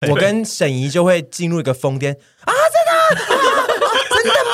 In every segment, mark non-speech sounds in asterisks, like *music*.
*laughs* 我跟沈怡就会进入一个疯癫啊！真的，真的吗？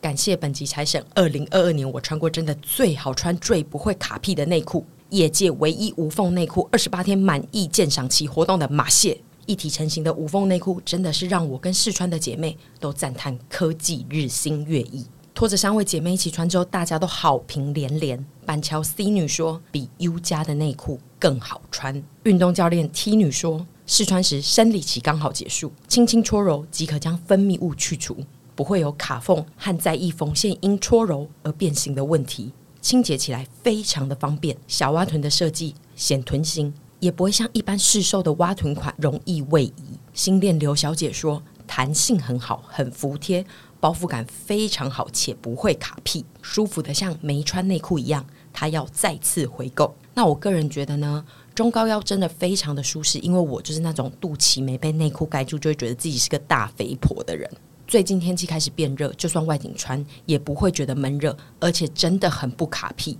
感谢本集财神，二零二二年我穿过真的最好穿、最不会卡屁的内裤，业界唯一无缝内裤，二十八天满意鉴赏期活动的马蟹。一体成型的无缝内裤，真的是让我跟试穿的姐妹都赞叹科技日新月异。拖着三位姐妹一起穿之后，大家都好评连连。板桥 C 女说，比 U 家的内裤更好穿。运动教练 T 女说，试穿时生理期刚好结束，轻轻搓揉即可将分泌物去除，不会有卡缝和在意缝线因搓揉而变形的问题，清洁起来非常的方便。小蛙臀的设计显臀型。也不会像一般市售的蛙臀款容易位移。新店刘小姐说，弹性很好，很服帖，包覆感非常好，且不会卡屁，舒服的像没穿内裤一样。她要再次回购。那我个人觉得呢，中高腰真的非常的舒适，因为我就是那种肚脐没被内裤盖住就会觉得自己是个大肥婆的人。最近天气开始变热，就算外景穿也不会觉得闷热，而且真的很不卡屁。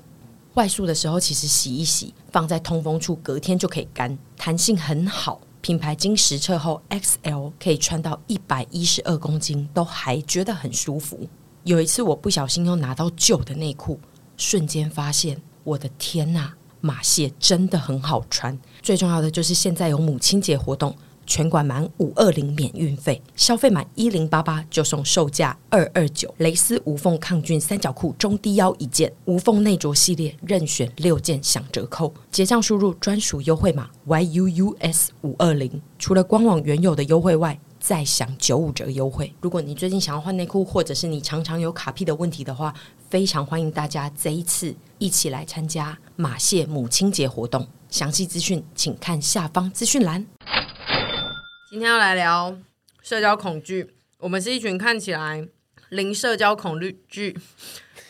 外宿的时候，其实洗一洗，放在通风处，隔天就可以干，弹性很好。品牌经实测后，XL 可以穿到一百一十二公斤，都还觉得很舒服。有一次我不小心又拿到旧的内裤，瞬间发现，我的天呐，马蟹真的很好穿。最重要的就是现在有母亲节活动。全馆满五二零免运费，消费满一零八八就送售价二二九蕾丝无缝抗菌三角裤中低腰一件，无缝内着系列任选六件享折扣，结账输入专属优惠码 YUUS 五二零，除了官网原有的优惠外，再享九五折优惠。如果你最近想要换内裤，或者是你常常有卡屁的问题的话，非常欢迎大家这一次一起来参加马蟹母亲节活动，详细资讯请看下方资讯栏。今天要来聊社交恐惧。我们是一群看起来零社交恐惧，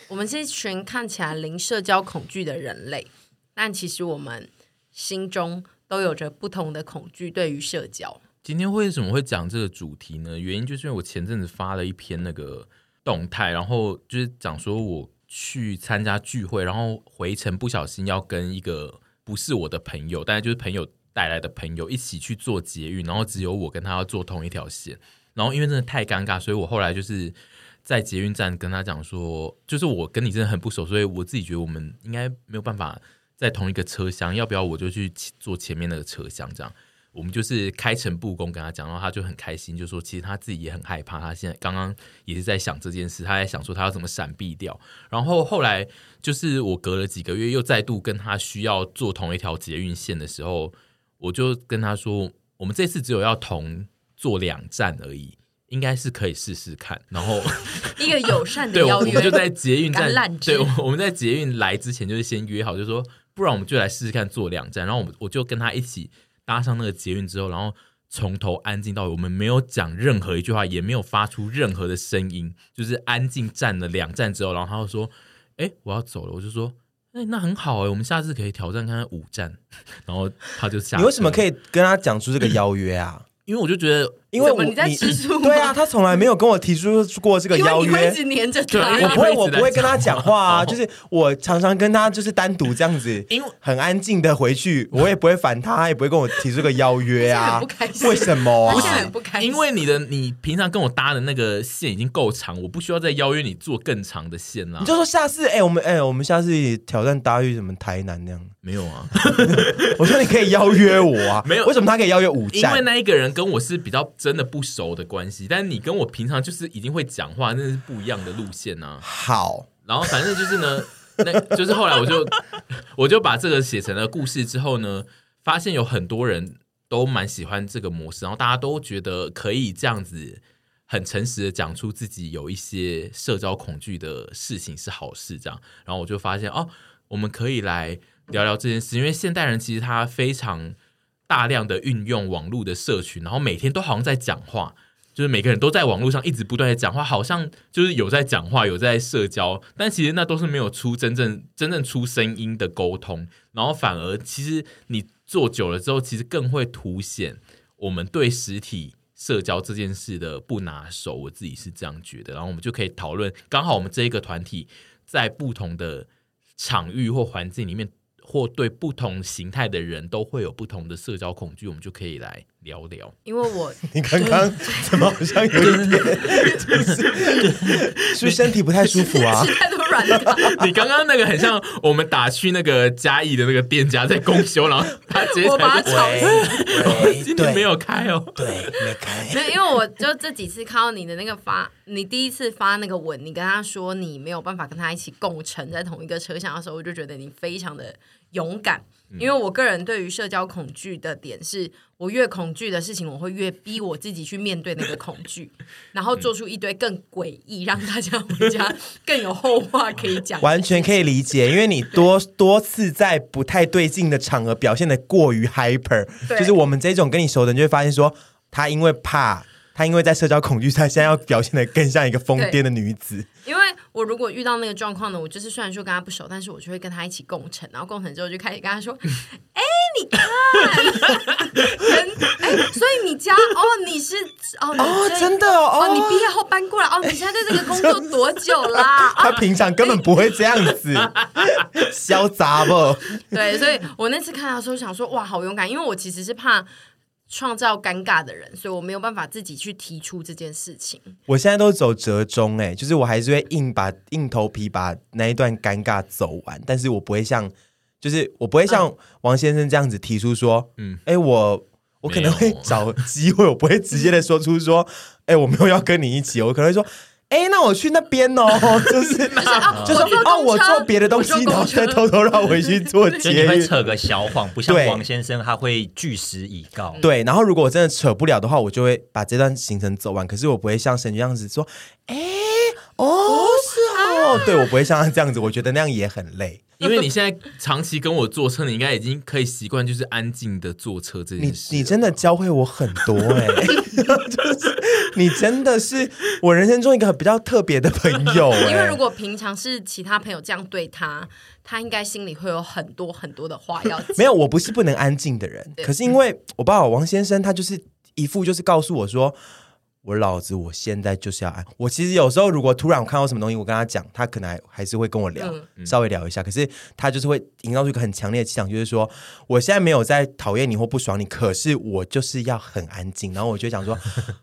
我们是一群看起来零社交恐惧的人类，但其实我们心中都有着不同的恐惧。对于社交，今天为什么会讲这个主题呢？原因就是因为我前阵子发了一篇那个动态，然后就是讲说我去参加聚会，然后回程不小心要跟一个不是我的朋友，但是就是朋友。带来的朋友一起去做捷运，然后只有我跟他要坐同一条线，然后因为真的太尴尬，所以我后来就是在捷运站跟他讲说，就是我跟你真的很不熟，所以我自己觉得我们应该没有办法在同一个车厢，要不要我就去坐前面那个车厢？这样我们就是开诚布公跟他讲，然后他就很开心，就说其实他自己也很害怕，他现在刚刚也是在想这件事，他在想说他要怎么闪避掉。然后后来就是我隔了几个月又再度跟他需要坐同一条捷运线的时候。我就跟他说，我们这次只有要同坐两站而已，应该是可以试试看。然后 *laughs* 一个友善的邀约，对，我们就在捷运站，对，我们在捷运来之前就是先约好，就说不然我们就来试试看坐两站。然后我们我就跟他一起搭上那个捷运之后，然后从头安静到尾，我们没有讲任何一句话，也没有发出任何的声音，就是安静站了两站之后，然后他就说：“哎，我要走了。”我就说。哎，那很好哎，我们下次可以挑战看看五站，然后他就下。你为什么可以跟他讲出这个邀约啊？因为我就觉得。因为我你在对啊，他从来没有跟我提出过这个邀约。一直黏着他，我不会，我不会跟他讲话啊。*laughs* 就是我常常跟他就是单独这样子，因为很安静的回去，我也不会烦他，他也不会跟我提出个邀约啊。*laughs* 为什么啊？不是很不开心，因为你的你平常跟我搭的那个线已经够长，我不需要再邀约你做更长的线了。你就说下次，哎，我们哎，我们下次挑战搭去什么台南那样？没有啊。*laughs* 我说你可以邀约我啊，没有？为什么他可以邀约五站？因为那一个人跟我是比较真的不熟的。关系，但是你跟我平常就是已经会讲话，那是不一样的路线呐、啊。好，然后反正就是呢，*laughs* 那就是后来我就我就把这个写成了故事之后呢，发现有很多人都蛮喜欢这个模式，然后大家都觉得可以这样子很诚实的讲出自己有一些社交恐惧的事情是好事，这样，然后我就发现哦，我们可以来聊聊这件事，因为现代人其实他非常大量的运用网络的社群，然后每天都好像在讲话。就是每个人都在网络上一直不断的讲话，好像就是有在讲话，有在社交，但其实那都是没有出真正真正出声音的沟通，然后反而其实你做久了之后，其实更会凸显我们对实体社交这件事的不拿手，我自己是这样觉得。然后我们就可以讨论，刚好我们这一个团体在不同的场域或环境里面。或对不同形态的人都会有不同的社交恐惧，我们就可以来聊聊。因为我 *laughs* 你刚刚怎么好像有一点，就是是不是身体不太舒服啊？*laughs* 太多软的。你刚刚那个很像我们打去那个嘉义的那个店家在公休，然后他直接我把他吵死。今天没有开哦，对，没开。没有，因为我就这几次看到你的那个发，你第一次发那个文，你跟他说你没有办法跟他一起共乘在同一个车厢的时候，我就觉得你非常的。勇敢，因为我个人对于社交恐惧的点是，我越恐惧的事情，我会越逼我自己去面对那个恐惧，然后做出一堆更诡异，让大家回家 *laughs* 更有后话可以讲。完全可以理解，因为你多多次在不太对劲的场合表现的过于 hyper，就是我们这种跟你熟的人就会发现说，他因为怕，他因为在社交恐惧，他现在要表现的更像一个疯癫的女子，因为。我如果遇到那个状况呢，我就是虽然说跟他不熟，但是我就会跟他一起共乘，然后共乘之后就开始跟他说：“ *laughs* 哎，你看，哎，所以你家哦，你是哦，哦，真的哦，哦，你毕业后搬过来哦，你现在在这个工作多久啦？*laughs* 他平常根本不会这样子，*laughs* 潇洒不？对，所以我那次看到的时候想说，哇，好勇敢，因为我其实是怕。创造尴尬的人，所以我没有办法自己去提出这件事情。我现在都走折中，哎，就是我还是会硬把硬头皮把那一段尴尬走完，但是我不会像，就是我不会像王先生这样子提出说，嗯，哎，我我可能会找机会，我不会直接的说出说，哎，我没有要跟你一起，我可能会说。哎，那我去那边哦，*laughs* 就是就是哦，我做别的东西，然后再偷偷绕回去做捷运。就你会扯个小谎，不像王先生他会据实以告。对，然后如果我真的扯不了的话，我就会把这段行程走完。可是我不会像沈军这样子说，哎，哦，是哦，对，我不会像他这样子，我觉得那样也很累。因为你现在长期跟我坐车，你应该已经可以习惯，就是安静的坐车这件事。你你真的教会我很多哎、欸，*laughs* 就是你真的是我人生中一个比较特别的朋友、欸。因为如果平常是其他朋友这样对他，他应该心里会有很多很多的话要讲。没有，我不是不能安静的人，可是因为我爸爸王先生，他就是一副就是告诉我说。我老子，我现在就是要安。我其实有时候，如果突然我看到什么东西，我跟他讲，他可能还还是会跟我聊，嗯、稍微聊一下。可是他就是会营造出一个很强烈的气场，就是说，我现在没有在讨厌你或不爽你，可是我就是要很安静。然后我就想说，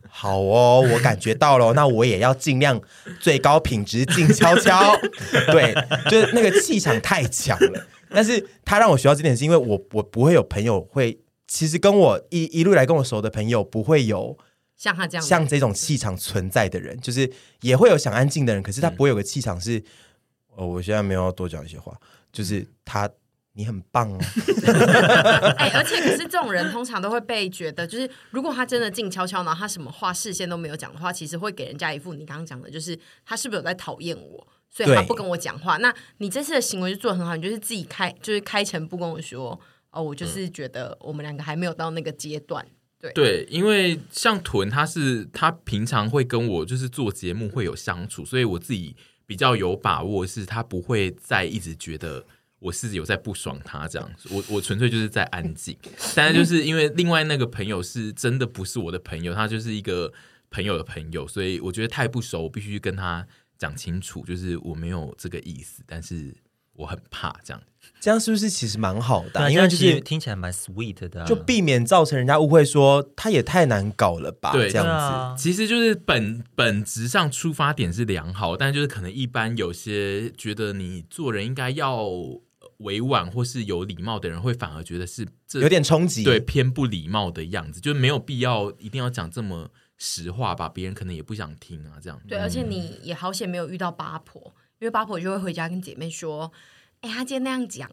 好哦，我感觉到了，那我也要尽量最高品质静悄悄。对，就是那个气场太强了。但是他让我学到这点，是因为我我不会有朋友会，其实跟我一一路来跟我熟的朋友不会有。像他这样，像这种气场存在的人，就是也会有想安静的人，可是他不会有个气场是，哦，我现在没有要多讲一些话，就是他，你很棒哦。*laughs* 哎，而且可是这种人通常都会被觉得，就是如果他真的静悄悄，然后他什么话事先都没有讲的话，其实会给人家一副你刚刚讲的，就是他是不是有在讨厌我，所以他不跟我讲话。那你这次的行为就做的很好，你就是自己开，就是开诚布公的说，哦，我就是觉得我们两个还没有到那个阶段。对，因为像屯他是他平常会跟我就是做节目会有相处，所以我自己比较有把握，是他不会再一直觉得我是有在不爽他这样，我我纯粹就是在安静。但是就是因为另外那个朋友是真的不是我的朋友，他就是一个朋友的朋友，所以我觉得太不熟，我必须跟他讲清楚，就是我没有这个意思，但是我很怕这样。这样是不是其实蛮好的、啊？因为就是听起来蛮 sweet 的、啊，就避免造成人家误会说他也太难搞了吧？对，这样子、啊、其实就是本本质上出发点是良好，但就是可能一般有些觉得你做人应该要委婉或是有礼貌的人，会反而觉得是这有点冲击，对偏不礼貌的样子，就是没有必要一定要讲这么实话吧？别人可能也不想听啊，这样对，而且你也好险没有遇到八婆，因为八婆就会回家跟姐妹说。哎，他今天那样讲，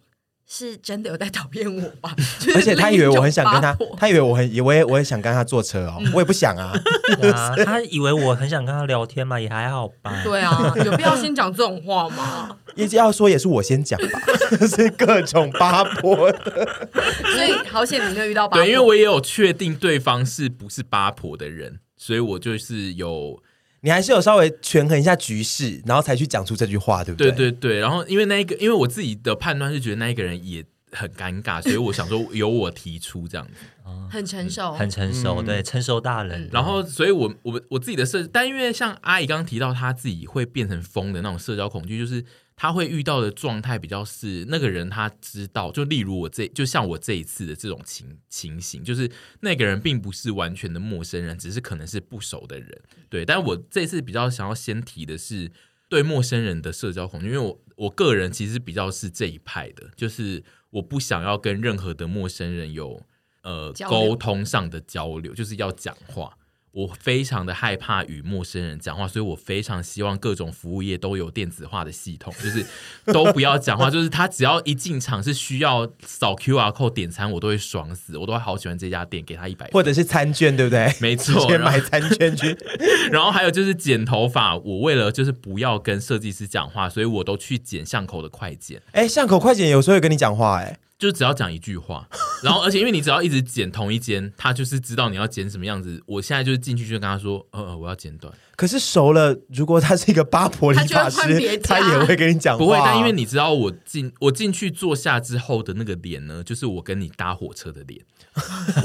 是真的有在讨厌我吧？*laughs* 而且他以为我很想跟他，他以为我很，以为我也想跟他坐车哦，我也不想啊。*laughs* 啊他以为我很想跟他聊天嘛，也还好吧。*laughs* 对啊，有必要先讲这种话吗？一直要说也是我先讲吧，是各种八婆的。所以好险你没有遇到八婆，对，因为我也有确定对方是不是八婆的人，所以我就是有。你还是有稍微权衡一下局势，然后才去讲出这句话，对不对？对对对。然后因为那一个，因为我自己的判断是觉得那一个人也很尴尬，所以我想说由我提出这样子，*laughs* 很成熟，很成熟，嗯对，成熟大人。嗯然后所以我我我自己的设，但因为像阿姨刚刚提到，她自己会变成疯的那种社交恐惧，就是她会遇到的状态比较是那个人他知道，就例如我这就像我这一次的这种情情形，就是那个人并不是完全的陌生人，只是可能是不熟的人，对。但我这次比较想要先提的是对陌生人的社交恐惧，因为我我个人其实比较是这一派的，就是我不想要跟任何的陌生人有呃沟通上的交流，就是要讲话。我非常的害怕与陌生人讲话，所以我非常希望各种服务业都有电子化的系统，就是都不要讲话，就是他只要一进场是需要扫 QR code 点餐，我都会爽死，我都会好喜欢这家店，给他一百，或者是餐券，对不对？没错，先买餐券去。*laughs* 然后还有就是剪头发，我为了就是不要跟设计师讲话，所以我都去剪巷口的快剪，哎，巷口快剪有时候会跟你讲话，哎，就只要讲一句话，然后而且因为你只要一直剪同一间，他就是知道你要剪什么样子。我现在就是进去就跟他说，呃呃，我要剪短。可是熟了，如果他是一个八婆理发他就会换别师，家他也会跟你讲话。不会，但因为你知道我进我进去坐下之后的那个脸呢，就是我跟你搭火车的脸，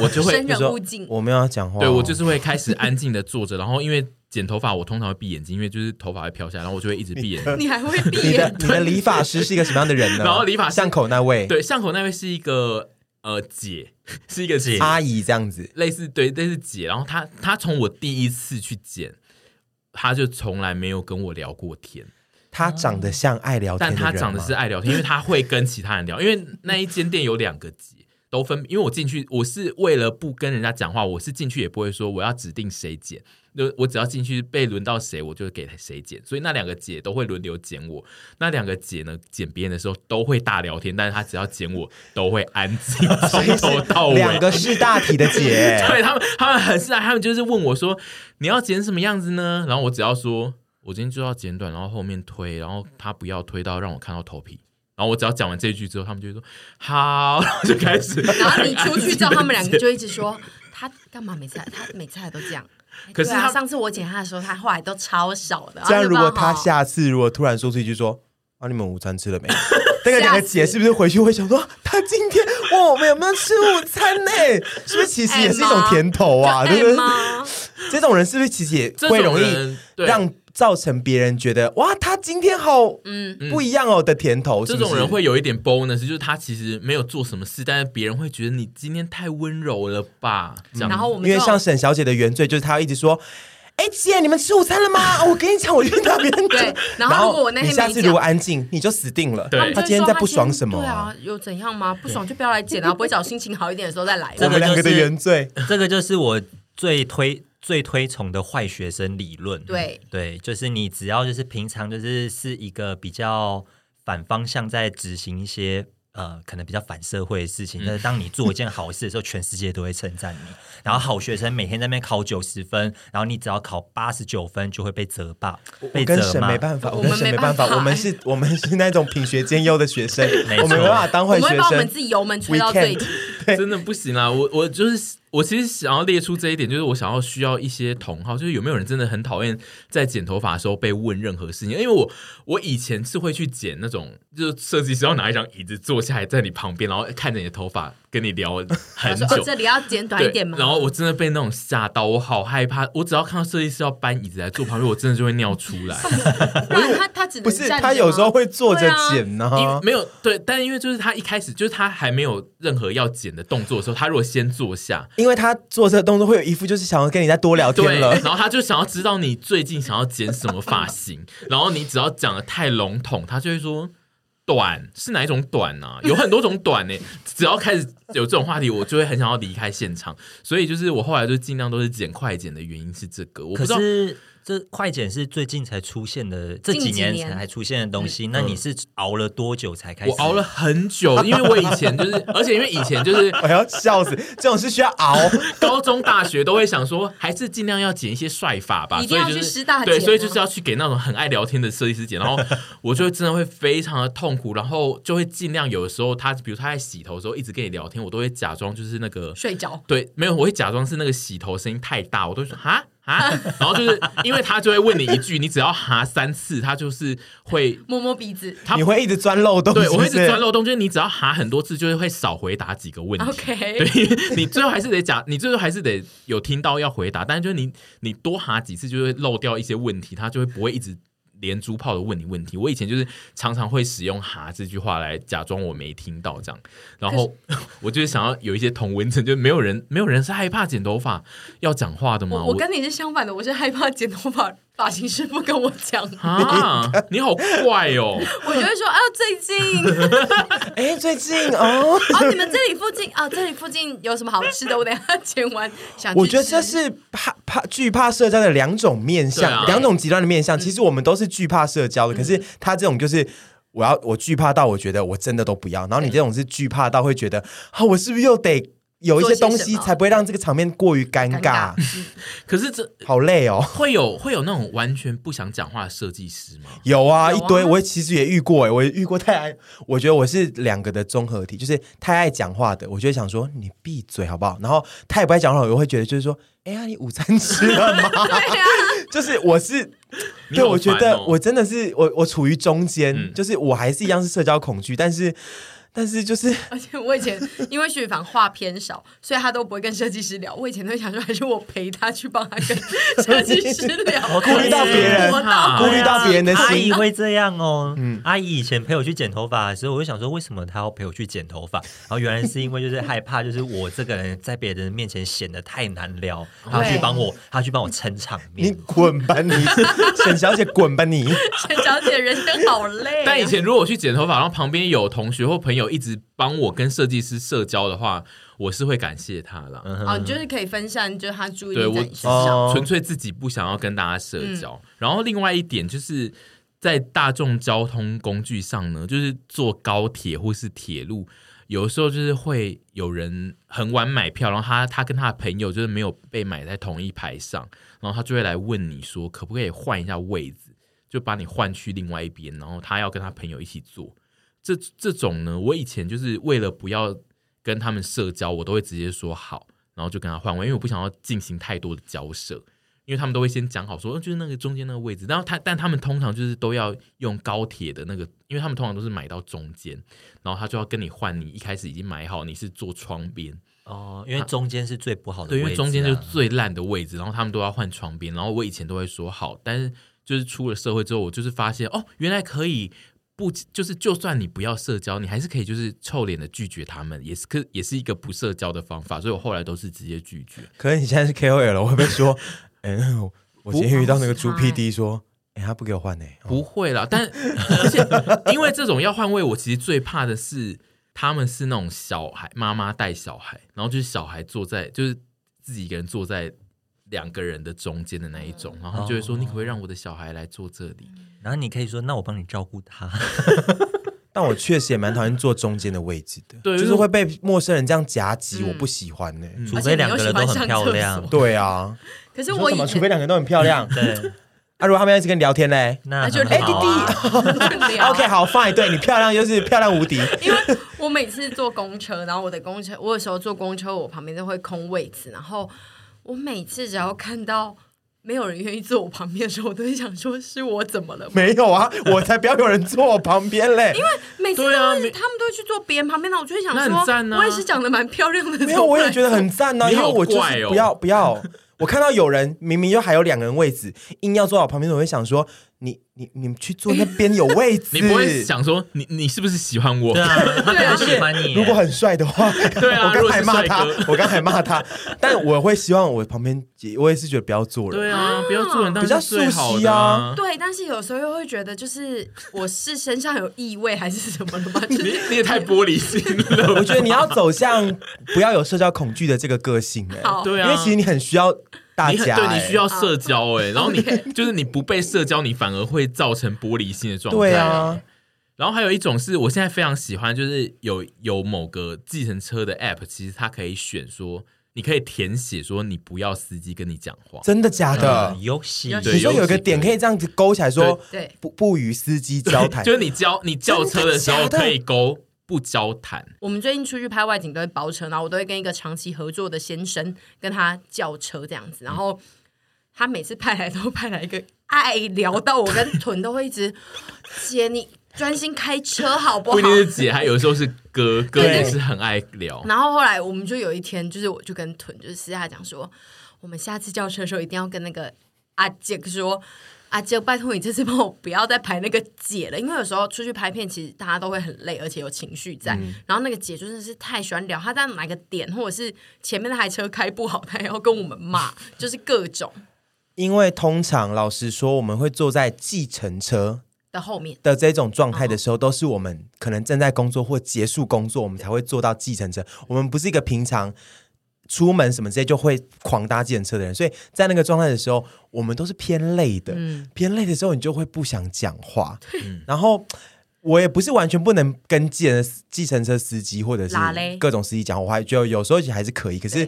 我就会生就说人勿近。我们要讲话哦，对我就是会开始安静的坐着，然后因为剪头发我通常会闭眼睛，因为就是头发会飘下来，然后我就会一直闭眼睛。*laughs* 你还会闭你的眼？你的理发师是一个什么样的人呢？*laughs* 然后理发巷口那位对，巷口那位是一个呃姐，*laughs* 是一个姐，阿姨这样子，类似对类似姐，然后她她从我第一次去剪，她就从来没有跟我聊过天。她长得像爱聊天但他长得是爱聊天，因为他会跟其他人聊。因为那一间店有两个姐，都分。因为我进去，我是为了不跟人家讲话，我是进去也不会说我要指定谁剪，就我只要进去被轮到谁，我就给谁剪。所以那两个姐都会轮流剪我。那两个姐呢，剪别人的时候都会大聊天，但是她只要剪我，都会安静，从头到尾。两个是大体的姐，*laughs* 对他们，他们很是啊，他们就是问我说：“你要剪什么样子呢？”然后我只要说：“我今天就要剪短，然后后面推，然后他不要推到让我看到头皮。”然后我只要讲完这一句之后，他们就会说：“好。”然后就开始。然后你出去之后，他们两个就一直说他干嘛每次来他每次来都这样。可是他上次我剪他的时候，他后来都超少的。这样如果他下次如果突然说出一句说：“啊，你们午餐吃了没？” *laughs* 那个两个姐是不是回去会想说：“他今天哇，我们有没有吃午餐呢？是不是其实也是一种甜头啊？就对不对？这种人是不是其实也会容易易让造成别人觉得哇，他今天好嗯，不一样哦的甜头？这是不是种人会有一点 bonus，就是他其实没有做什么事，但是别人会觉得你今天太温柔了吧？这样，然后我们就因为像沈小姐的原罪就是她一直说。哎姐，你们吃午餐了吗？*laughs* 我跟你讲，我去那边。对然后如果我那天你下次如果安静，你就死定了。对他们就会说他今天在不爽什么对啊，有怎样吗？不爽就不要来剪啊，不会找心情好一点的时候再来。我们两个的原罪，这个就是我最推最推崇的坏学生理论。对对，就是你只要就是平常就是是一个比较反方向在执行一些呃可能比较反社会的事情，但是当你做一件好事的时候，全世界都会称赞你。*laughs* 然后好学生每天在那边考九十分，然后你只要考八十九分就会被责罢，被责骂。没办法，我跟沈没办法，我们没办法我们是，我们是那种品学兼优的学生，*laughs* 我们没办法当坏学我们把我们生。自己油门吹到最。真的不行啊！我我就是我其实想要列出这一点，就是我想要需要一些同好，就是有没有人真的很讨厌在剪头发的时候被问任何事情？因为我我以前是会去剪那种，就是设计师要拿一张椅子坐下来在你旁边，然后看着你的头发跟你聊很久。哦，这里要剪短一点吗？然后我真的被那种吓到，我好害怕。我只要看到设计师要搬椅子来坐旁边，我真的就会尿出来。*laughs* 他他只能不是，他有时候会坐着剪呢、因为没有对，但因为就是他一开始就是他还没有任何要剪的动作的时候，他如果先坐下，因为他做这个动作会有一副就是想要跟你再多聊对，天了。然后他就想要知道你最近想要剪什么发型，然后你只要讲的太笼统，他就会说短是哪一种短啊？*laughs* 有很多种短呢、只要开始有这种话题，我就会很想要离开现场。所以就是我后来就尽量都是剪快剪的原因是这个，我不知道。是这快剪是最近才出现的，这几年才出现的东西。那你是熬了多久才开始？我熬了很久，因为我以前就是，而且因为以前就是我要笑死，这种是需要熬。*laughs* 高中、大学都会想说，还是尽量要剪一些帅发吧，一定要所以就是去师大对，所以就是要去给那种很爱聊天的设计师剪，然后我就真的会非常的痛苦，然后就会尽量有的时候他，比如他在洗头的时候一直跟你聊天，我都会假装就是那个睡着。对，没有，我会假装是那个洗头声音太大，我都会说哈啊，然后就是因为他就会问你一句，你只要哈三次，他就是会摸摸鼻子，他你会一直钻漏洞是不是，对我会一直钻漏洞，就是你只要哈很多次，就是会少回答几个问题。OK，对，你最后还是得讲，你最后还是得有听到要回答，但是就是你你多哈几次，就会漏掉一些问题，他就会不会一直。连珠炮的问你问题，我以前就是常常会使用“哈”这句话来假装我没听到这样，然后 *laughs* 我就是想要有一些同文层，就没有人没有人是害怕剪头发要讲话的吗？我，我跟你是相反的，我是害怕剪头发。发型师傅跟我讲啊，你好怪哦！*laughs* 我就会说啊，最近，*laughs* 哎、欸，最近哦，*laughs* 哦，你们这里附近啊，这里附近有什么好吃的？我等下剪完想。我觉得这是怕怕惧怕社交的两种面向，两、啊、种极端的面向。其实我们都是惧怕社交的，嗯、可是他这种就是我要我惧怕到我觉得我真的都不要，然后你这种是惧怕到会觉得啊，我是不是又得？有一些东西才不会让这个场面过于尴尬，尬。*laughs* 可是这好累哦。会有会有那种完全不想讲话的设计师吗？有啊，一堆。我其实也遇过哎，我也遇过太爱。我觉得我是两个的综合体，就是太爱讲话的，我就会想说你闭嘴好不好？然后太不爱讲话，我又会觉得就是说，哎呀，你午餐吃了吗？*laughs* 对啊，*laughs* 就是我是，对，我觉得我真的是我我处于中间，嗯，就是我还是一样是社交恐惧，但是。但是就是，而且我以前因为徐帆话偏少，所以他都不会跟设计师聊。我以前都会想说，还是我陪他去帮他跟设计师聊，*laughs* 我顾虑到别人，顾虑到别人的心。阿姨会这样哦。嗯，阿姨以前陪我去剪头发的时候，我就想说，为什么他要陪我去剪头发？然后原来是因为就是害怕，就是我这个人在别人面前显得太难聊，他去帮我，他去帮我撑场面。你滚吧你，沈小姐滚吧你，*laughs* 沈小姐人生好累啊。但以前如果我去剪头发，然后旁边有同学或朋友。有一直帮我跟设计师社交的话，我是会感谢他了。哦，你就是可以分散，就是他注意对我纯粹自己不想要跟大家社交。嗯。然后另外一点就是在大众交通工具上呢，就是坐高铁或是铁路，有的时候就是会有人很晚买票，然后他他跟他的朋友就是没有被买在同一排上，然后他就会来问你说可不可以换一下位置，就把你换去另外一边，然后他要跟他朋友一起坐。这这种呢，我以前就是为了不要跟他们社交，我都会直接说好，然后就跟他换位，因为我不想要进行太多的交涉，因为他们都会先讲好说，就是那个中间那个位置，然后他但他们通常就是都要用高铁的那个，因为他们通常都是买到中间，然后他就要跟你换，你一开始已经买好，你是坐窗边哦，因为中间是最不好的位置，啊，对，因为中间就是最烂的位置，然后他们都要换窗边，然后我以前都会说好，但是就是出了社会之后，我就是发现哦，原来可以。不，就是就算你不要社交，你还是可以就是臭脸的拒绝他们，也是可也是一个不社交的方法。所以我后来都是直接拒绝。可是你现在是 KOL 了，我会不会说，*laughs* 哎、欸，我今天遇到那个猪 PD 说，哎、欸，他不给我换呢、欸？不会啦，但 *laughs* 而且因为这种要换位，我其实最怕的是他们是那种小孩妈妈带小孩，然后就是小孩坐在就是自己一个人坐在两个人的中间的那一种，然后就会说，你可不可以让我的小孩来坐这里？然后你可以说，那我帮你照顾他。*laughs* 但我确实也蛮讨厌坐中间的位置的，对，就是会被陌生人这样夹击，我不喜欢呢、欸嗯。除非两个人都很漂亮，*laughs* 对啊。可是我怎么？除非两个人都很漂亮，*laughs* 对。啊，如果他们要一直跟你聊天嘞，那就哎、啊欸、弟弟，OK，好，Fine，对你漂亮就是漂亮无敌。因为我每次坐公车，然后我的公车，我有时候坐公车，我旁边都会空位置，然后我每次只要看到。没有人愿意坐我旁边的时候，我都会想说：是我怎么了？没有啊，我才不要有人坐我旁边嘞！因为每次都是他们都会去坐别人旁边，那我就会想说：啊、我也是长得蛮漂亮的。没有，我也觉得很赞呐、啊，因为我就是不要不要。我看到有人明明又还有两个人位置，硬要坐我旁边，我会想说。你你你们去坐那边有位置，*laughs* 你不会想说你你是不是喜欢我？对啊，*laughs* 他可能喜欢你。如果很帅的话，*laughs* 对啊，我刚才骂他，我刚才骂他，但我会希望我旁边，我也是觉得不要坐人。对啊，不要坐人，比较熟悉啊。对，但是有时候又会觉得，就是我是身上有异味还是什么的吗？你你也太玻璃心了。我觉得你要走向不要有社交恐惧的这个个性哎，对啊，因为其实你很需要。大家欸、你对你需要社交哎、欸，然后你就是你不被社交，你反而会造成玻璃心的状态。对啊，然后还有一种是我现在非常喜欢，就是有有某个计程车的 app，其实它可以选说，你可以填写说你不要司机跟你讲话，真的假的？游、嗯、戏，你说有个点可以这样子勾起来说，对，不不与司机交谈，就是你交你叫车的时候可以勾。不交谈。我们最近出去拍外景都会包车，然后我都会跟一个长期合作的先生跟他叫车这样子，然后他每次派来都派来一个爱聊到我跟屯都会一直姐你专心开车好不好？不一定是姐，还有时候是哥，哥也是很爱聊。然后后来我们就有一天，就是我就跟屯就是私下讲说，我们下次叫车的时候一定要跟那个阿杰说。啊，就拜托你这次帮我不要再排那个姐了，因为有时候出去拍片，其实大家都会很累，而且有情绪在。嗯、然后那个姐就真的是太喜欢聊，她在哪个点，或者是前面那台车开不好，她也要跟我们骂，*laughs* 就是各种。因为通常老实说，我们会坐在计程车的后面的这种状态的时候，都是我们可能正在工作或结束工作，我们才会坐到计程车。我们不是一个平常。出门什么之类就会狂搭计程车的人，所以在那个状态的时候，我们都是偏累的。嗯、偏累的时候，你就会不想讲话。*laughs* 嗯、然后我也不是完全不能跟计程计程车司机或者是各种司机讲话，我还觉得有时候还是可以。可是。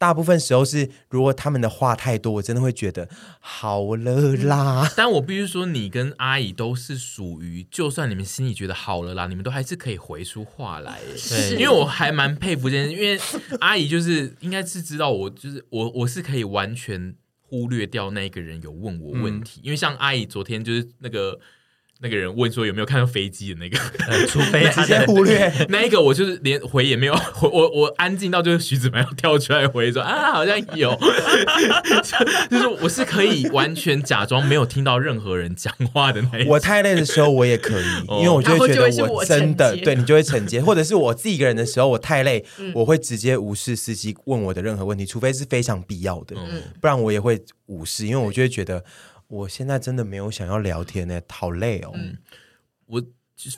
大部分时候是，如果他们的话太多，我真的会觉得好了啦。嗯、*laughs* 但我必须说，你跟阿姨都是属于，就算你们心里觉得好了啦，你们都还是可以回出话来。*laughs* 对，因为我还蛮佩服这件事，因为阿姨就是应该是知道我，就是我我是可以完全忽略掉那个人有问我问题，嗯、因为像阿姨昨天就是那个。那个人问说有没有看到飞机的那个，*laughs* 除非他直接忽略。那一个，我就是连回也没有，*laughs* 我我我安静到就是徐子没有跳出来回说啊，好像有，*laughs* 就是我是可以完全假装没有听到任何人讲话的那一种。我太累的时候我也可以，因为我就会觉得我真的对你就会承接，或者是我自己一个人的时候我太累，我会直接无视司机问我的任何问题，除非是非常必要的，不然我也会无视，因为我就会觉得。我现在真的没有想要聊天呢，好累哦。嗯，我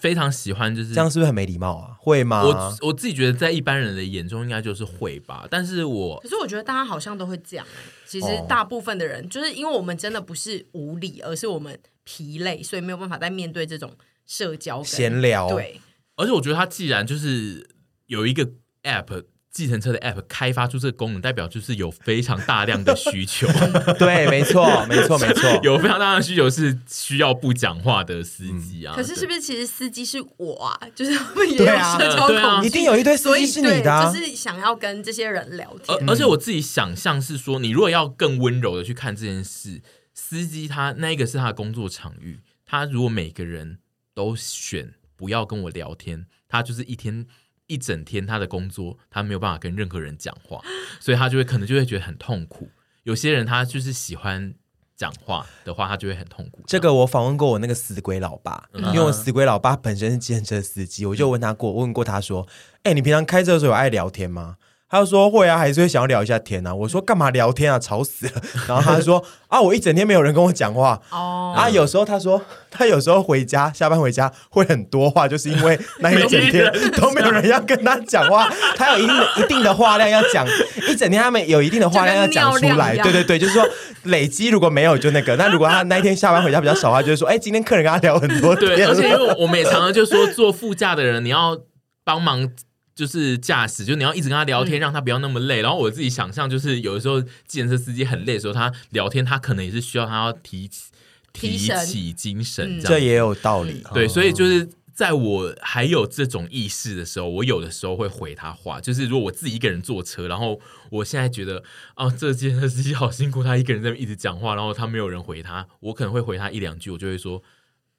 非常喜欢，就是这样，是不是很没礼貌啊？会吗？我我自己觉得，在一般人的眼中，应该就是会吧。但是我可是我觉得大家好像都会这样。其实大部分的人，就是因为我们真的不是无理，而是我们疲累，所以没有办法再面对这种社交闲聊。对，而且我觉得他既然就是有一个 app。计程车的 App 开发出这个功能，代表就是有非常大量的需求。*laughs* 对，没错，没错，*laughs* 没错，有非常大量的需求是需要不讲话的司机啊。可是，是不是其实司机是我啊？就是也有社交恐惧，一定有一堆司机是你的，就是想要跟这些人聊天。而且我自己想象是说，你如果要更温柔的去看这件事，司机他那个是他的工作场域，他如果每个人都选不要跟我聊天，他就是一天。一整天他的工作，他没有办法跟任何人讲话，所以他就会可能就会觉得很痛苦。有些人他就是喜欢讲话的话，他就会很痛苦。这个我访问过我那个死鬼老爸，嗯、因为我死鬼老爸本身是计程车司机，我就问他过，问过他说：“哎、欸，你平常开车的时候有爱聊天吗？”他就说会啊，还是会想要聊一下天啊。我说干嘛聊天啊，吵死了。*laughs* 然后他就说啊，我一整天没有人跟我讲话。哦。啊，有时候他说 *laughs* 他有时候回家下班回家会很多话，就是因为那一整天 *laughs* 都没有人要跟他讲话，他有一定的一定的话量要讲，一整天他们有一定的话量要讲出来。对对对，就是说累积如果没有就那个，那如果他那一天下班回家比较少的话，就是说哎，今天客人跟他聊很多天。对，而且因为我们也常常就说坐副驾的人你要帮忙。就是驾驶，就你要一直跟他聊天，让他不要那么累。嗯、然后我自己想象，就是有的时候计程车司机很累的时候，他聊天，他可能也是需要他要提起提起精神，这样、嗯、这也有道理。对，所以就是在我还有这种意识的时候，我有的时候会回他话。就是如果我自己一个人坐车，然后我现在觉得哦，这计程车司机好辛苦，他一个人在那一直讲话，然后他没有人回他，我可能会回他一两句，我就会说，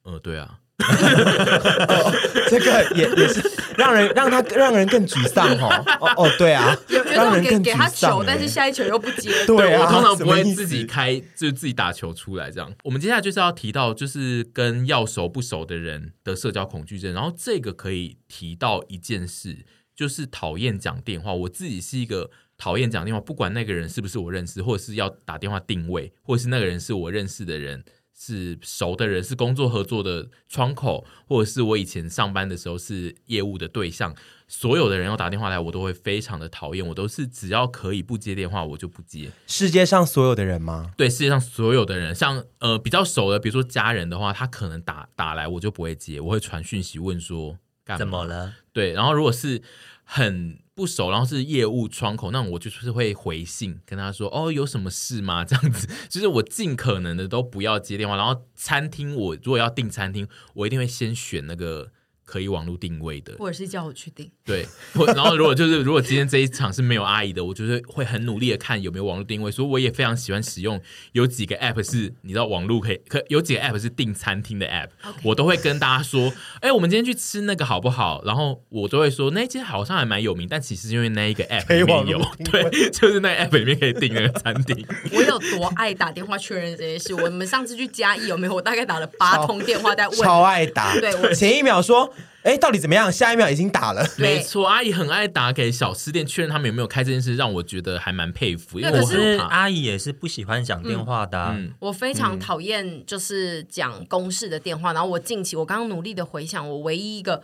嗯、呃，对啊。*laughs* 哦、这个也也是。让人让他让人更沮丧哦哦哦，对啊，有有让人更给他球，但是下一球又不接。对啊，我通常不会自己开，就是自己打球出来这样。我们接下来就是要提到，就是跟要熟不熟的人的社交恐惧症。然后这个可以提到一件事，就是讨厌讲电话。我自己是一个讨厌讲电话，不管那个人是不是我认识，或者是要打电话定位，或者是那个人是我认识的人。是熟的人，是工作合作的窗口，或者是我以前上班的时候是业务的对象，所有的人要打电话来，我都会非常的讨厌。我都是只要可以不接电话，我就不接。世界上所有的人吗？对，世界上所有的人，像呃比较熟的，比如说家人的话，他可能打打来，我就不会接，我会传讯息问说干嘛？怎么了？对，然后如果是很不熟，然后是业务窗口，那我就是会回信跟他说：“哦，有什么事吗？” *laughs* 这样子，就是我尽可能的都不要接电话。然后餐厅，我如果要订餐厅，我一定会先选那个可以网络定位的，或者是叫我去订。对，然后如果就是如果今天这一场是没有阿姨的，我就是会很努力的看有没有网络定位。所以我也非常喜欢使用有几个 app 是，你知道网络可以可有几个 app 是订餐厅的 app，Okay. 我都会跟大家说，哎，我们今天去吃那个好不好？然后我都会说那间好像还蛮有名，但其实因为那一个 app 里面有，*laughs* 对，就是那个 app 里面可以订那个餐厅。我有多爱打电话确认这件事？我们上次去嘉义有没有？我大概打了八通电话在问，*laughs* 超爱打。对，我前一秒说。哎，到底怎么样？下一秒已经打了。没错，阿姨很爱打给小吃店确认他们有没有开这件事，让我觉得还蛮佩服。因为我是阿姨，也是不喜欢讲电话的、啊。嗯，我非常讨厌就是讲公事的电话。然后我近期我刚刚努力的回想，我唯一一个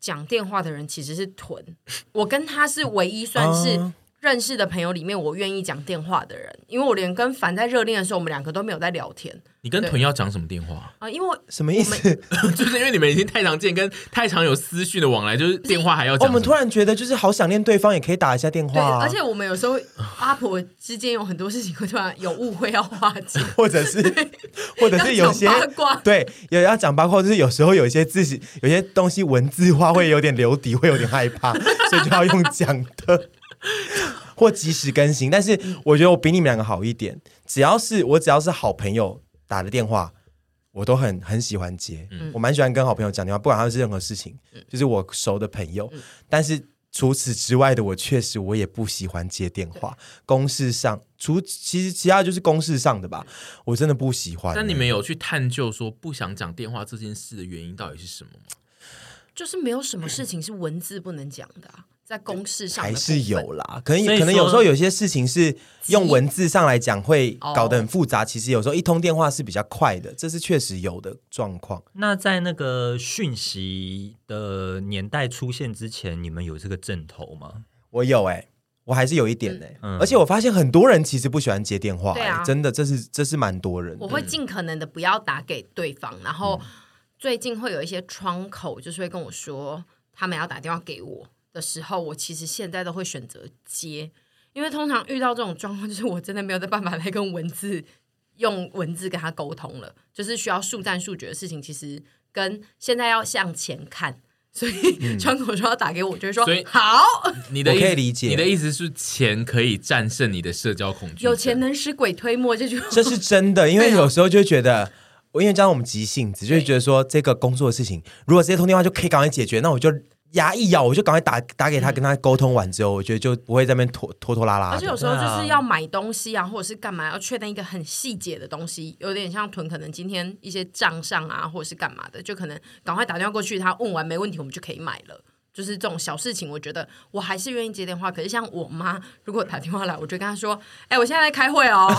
讲电话的人其实是屯，我跟他是唯一算是。认识的朋友里面，我愿意讲电话的人，因为我连跟凡在热恋的时候，我们两个都没有在聊天。你跟屯要讲什么电话啊、呃？因为什么意思？*laughs* 就是因为你们已经太常见，跟太常有私讯的往来，就是电话还要讲、哦。我们突然觉得就是好想念对方，也可以打一下电话、啊。而且我们有时候阿婆之间有很多事情会突然有误会要化解，或者是或者是有些八卦，对，有要讲八卦，就是有时候有一些自己有些东西文字化会有点留底，会有点害怕，所以就要用讲的。*laughs* 或及时更新，但是我觉得我比你们两个好一点。只要是我只要是好朋友打的电话，我都很很喜欢接。嗯、我蛮喜欢跟好朋友讲电话，不管他是任何事情，嗯、就是我熟的朋友。嗯、但是除此之外的，我确实我也不喜欢接电话。公事上，除其实其他就是公事上的吧，我真的不喜欢。那你们有去探究说不想讲电话这件事的原因到底是什么吗？就是没有什么事情是文字不能讲的啊。在公事上还是有啦，可能可能有时候有些事情是用文字上来讲会搞得很复杂，其实有时候一通电话是比较快的，这是确实有的状况。那在那个讯息的年代出现之前，你们有这个阵头吗？我有哎、欸，我还是有一点哎、欸，嗯、而且我发现很多人其实不喜欢接电话、欸，啊、真的，这是这是蛮多人。我会尽可能的不要打给对方，然后最近会有一些窗口，就是会跟我说他们要打电话给我。的时候，我其实现在都会选择接，因为通常遇到这种状况，就是我真的没有的办法来跟文字用文字跟他沟通了，就是需要速战速决的事情。其实跟现在要向前看，所以窗口说要打给我，就是说，所以好，你的可以理解，你的意思是钱可以战胜你的社交恐惧，有钱能使鬼推磨，这句话。这是真的，因为有时候就会觉得，我因为这样我们急性子，就会觉得说这个工作的事情，如果直接通电话就可以赶快解决，那我就。牙一咬，我就赶快打打给他，跟他沟通完之后，我觉得就不会在那边拖拖拖拉拉。而且有时候就是要买东西啊，或者是干嘛，要确定一个很细节的东西，有点像囤，可能今天一些账上啊，或者是干嘛的，就可能赶快打电话过去，他问完没问题，我们就可以买了。就是这种小事情，我觉得我还是愿意接电话。可是像我妈，如果打电话来，我就跟她说：“哎、欸，我现在在开会哦。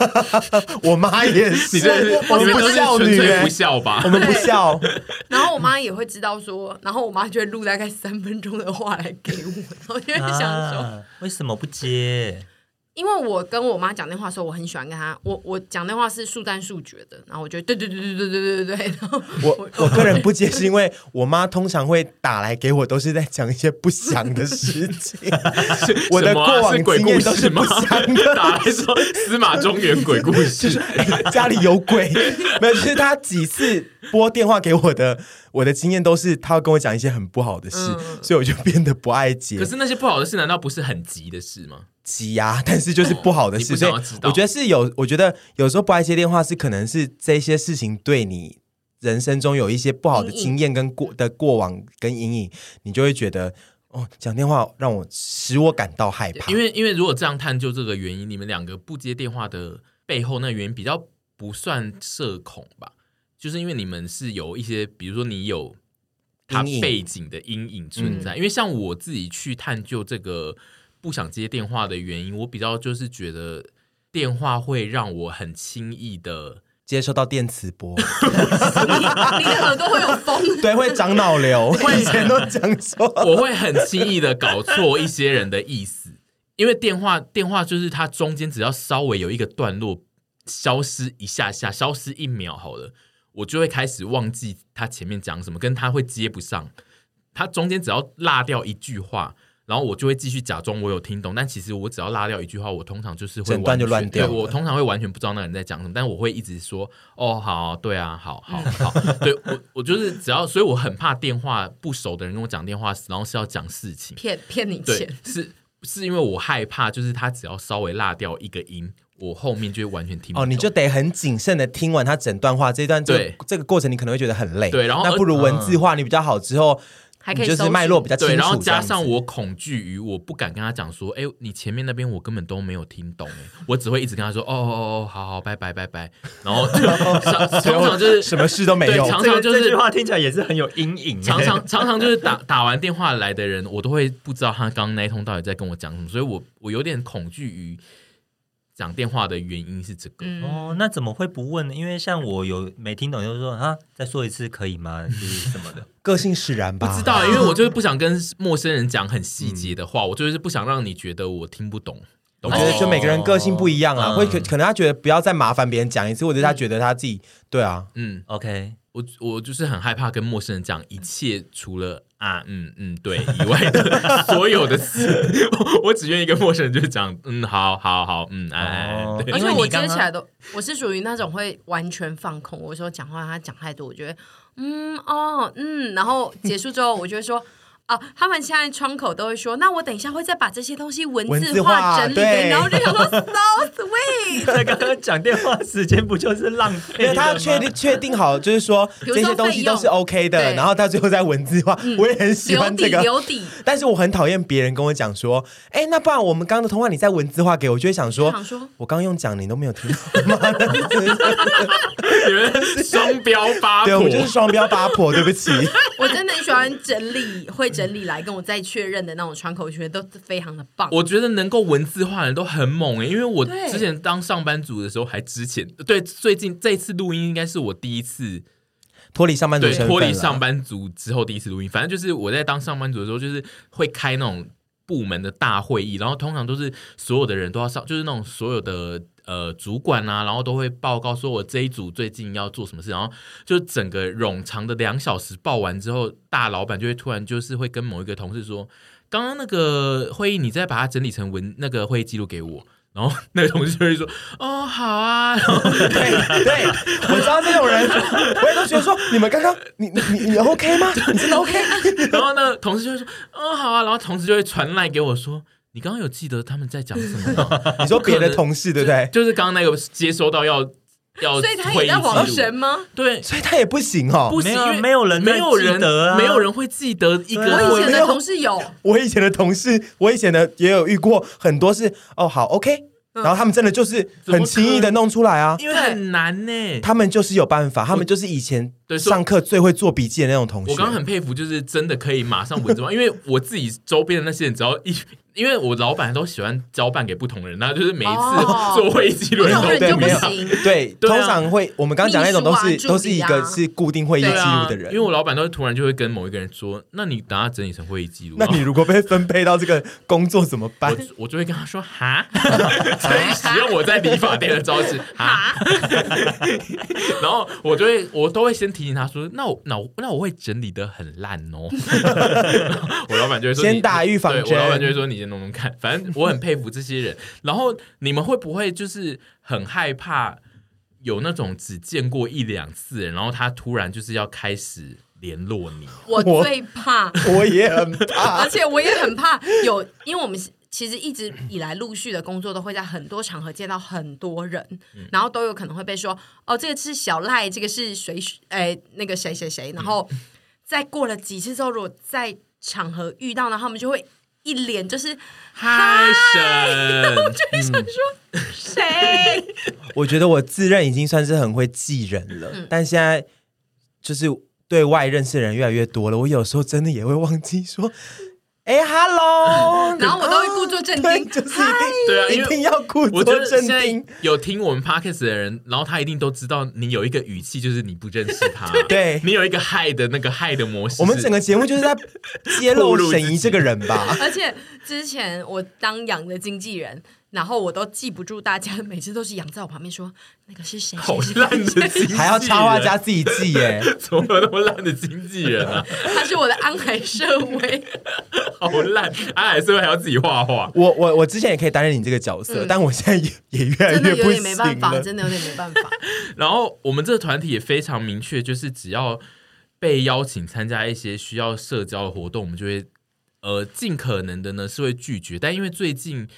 *laughs* ”我妈也是，我们不孝女，不孝吧？我们不孝。*laughs* 然后我妈也会知道说，然后我妈就会录大概三分钟的话来给我，然后就会想说、啊：“为什么不接？”因为我跟我妈讲电话的时候，我很喜欢跟她，我我讲电话是速战速决的，然后我觉得对对对对对对对对对。然后我我个人不接是因为我妈通常会打来给我，都是在讲一些不祥的事情。*laughs* 我的过往经验都是不祥的，*laughs* 打来说司马中原鬼故事，就是家里有鬼。*laughs* 没有，其实他几次拨电话给我的，我的经验都是他会跟我讲一些很不好的事，嗯、所以我就变得不爱接。可是那些不好的事，难道不是很急的事吗？急呀，*laughs* 但是就是不好的事，所以我觉得是有。我觉得有时候不爱接电话，是可能是这些事情对你人生中有一些不好的经验跟过的过往跟阴影，你就会觉得哦，讲电话让我使我感到害怕。因为因为如果这样探究这个原因，你们两个不接电话的背后，那原因比较不算社恐吧？就是因为你们是有一些，比如说你有他背景的阴影存在。因为像我自己去探究这个。不想接电话的原因，我比较就是觉得电话会让我很轻易的接收到电磁波，你的耳朵会有风，*laughs* 对，会长脑瘤。我以前都讲错，我会很轻易的搞错一些人的意思，因为电话电话就是它中间只要稍微有一个段落消失一下下，消失一秒好了，我就会开始忘记他前面讲什么，跟他会接不上，他中间只要落掉一句话。然后我就会继续假装我有听懂，但其实我只要拉掉一句话，我通常就是会整段就乱掉。对，我通常会完全不知道那个人在讲什么，但我会一直说哦，好，对啊，好好好，对我我就是只要，所以我很怕电话不熟的人跟我讲电话，然后是要讲事情骗骗你对钱，是是因为我害怕，就是他只要稍微落掉一个音，我后面就会完全听不懂。哦，你就得很谨慎的听完他整段话，这段这对这个过程你可能会觉得很累。对然后那不如文字化，你比较好之后。还可以就是脉络比较清楚，对，然后加上我恐惧于我不敢跟他讲说，哎，你前面那边我根本都没有听懂，哎，我只会一直跟他说，哦哦哦，好好，拜拜拜拜，然后 *laughs* 常常就是什么事都没有，常常就是这句话听起来也是很有阴影，常常常常就是打打完电话来的人，我都会不知道他刚刚那一通到底在跟我讲什么，所以我我有点恐惧于。讲电话的原因是这个、嗯、哦，那怎么会不问呢？因为像我有没听懂，就是说啊，再说一次可以吗？就是什么的，*laughs* 个性使然吧？不知道，因为我就是不想跟陌生人讲很细节的话，嗯、我就是不想让你觉得我听不懂。我觉得就每个人个性不一样啊，哦、会可可能他觉得不要再麻烦别人讲一次，或者他觉得他自己对啊，嗯，OK。我我就是很害怕跟陌生人讲一切除了啊嗯嗯对以外的 *laughs* 所有的事，我只愿意跟陌生人就是讲嗯好好好嗯哎，哦、对而且我接起来都我是属于那种会完全放空，我说讲话他讲太多，我觉得嗯哦嗯，然后结束之后我就会说。哦，他们现在窗口都会说，那我等一下会再把这些东西文字化整理，然后就想说 so sweet。在刚刚讲电话时间不就是浪费？因为他确定确定好，就是说这些东西都是 OK 的，然后他最后再文字化，我也很喜欢这个。留底，但是我很讨厌别人跟我讲说，哎，那不然我们刚刚的通话你再文字化给我，就会想说，我刚用讲你都没有听到吗？*laughs* 你们双标八婆，对，我们就是双标八婆，*laughs* 对不起。我真的很喜欢整理会。整理来跟我再确认的那种窗口，我觉得都非常的棒。我觉得能够文字化的人都很猛哎，因为我之前当上班族的时候，还之前对最近这次录音应该是我第一次脱离上班族，脱离上班族之后第一次录音。反正就是我在当上班族的时候，就是会开那种部门的大会议，然后通常都是所有的人都要上，就是那种所有的。呃，主管啊，然后都会报告说，我这一组最近要做什么事，然后就整个冗长的两小时报完之后，大老板就会突然就是会跟某一个同事说，刚刚那个会议你再把它整理成文那个会议记录给我，*laughs* 然后那个同事就会说，哦，好啊，然后对对，我知道这种人，我也都觉得说，你们刚刚你你你你 OK 吗？你真的 OK？然后呢，同事就会说，哦，好啊，然后同事就会传来给我说。你刚刚有记得他们在讲什么吗？*laughs* 你说别的同事对不对？就是刚刚那个接收到要要，所以他也在恍神吗？对，所以他也不行哦，不行，没有人没有人没有人会记得一个。我以前的同事有，我以前的同事，我以前的也有遇过很多是哦，好 OK，然后他们真的就是很轻易的弄出来啊，因为很难呢。他们就是有办法，他们就是以前上课最会做笔记的那种同学。我刚刚很佩服，就是真的可以马上文字化，因为我自己周边的那些人，只要一。因为我老板都喜欢交办给不同人，那就是每一次做会议记录的时候，不行。对，通常会我们刚刚讲那种都是都是一个是固定会议记录的人。因为我老板都突然就会跟某一个人说：“那你等下整理成会议记录。*laughs* ”那你如果被分配到这个工作怎么办？我就会跟他说：“哈，所以使用我在理发店的招式哈。” *laughs* 然后我就会我都会先提醒他说：“那我那我那我会整理的很烂哦。*laughs* ” *laughs* 我老板就会说：“先打预防针。”我老板就会说：“你先。”弄弄看，反正我很佩服这些人。*laughs* 然后你们会不会就是很害怕有那种只见过一两次人，然后他突然就是要开始联络你？我最怕，我也很怕，而且我也很怕有，因为我们其实一直 *clears throat* 以来陆续的工作都会在很多场合见到很多人，嗯、然后都有可能会被说哦，这个是小赖，这个是谁？哎，那个谁谁谁。然后再过了几次之后，如果在场合遇到，然后他们就会。一脸就是嗨神，我就会想说谁？*laughs* 我觉得我自认已经算是很会记人了，嗯、但现在就是对外认识的人越来越多了，我有时候真的也会忘记说。哎，Hello！*laughs* 然后我都会故作镇定，就是对啊，一定要故作镇定。有听我们 Podcast 的人，然后他一定都知道你有一个语气，就是你不认识他。*laughs* 对，你有一个嗨的那个嗨的模式。我们整个节目就是在揭露 *laughs* 沈怡这个人吧。而且之前我当养的经纪人，然后我都记不住大家，*laughs* 每次都是养在我旁边说那个是谁，好烂的经纪人，还要插画家自己记耶，*laughs* 怎么有那么烂的经纪人啊？*laughs* 他是我的安海社会，好烂，安海社会还要自己画画。我我我之前也可以担任你这个角色，嗯、但我现在也也越来越不行了，真的有点没办法，真的有点没办法。然后我们这个团体也非常明确，就是只要被邀请参加一些需要社交的活动，我们就会呃尽可能的呢是会拒绝。但因为最近。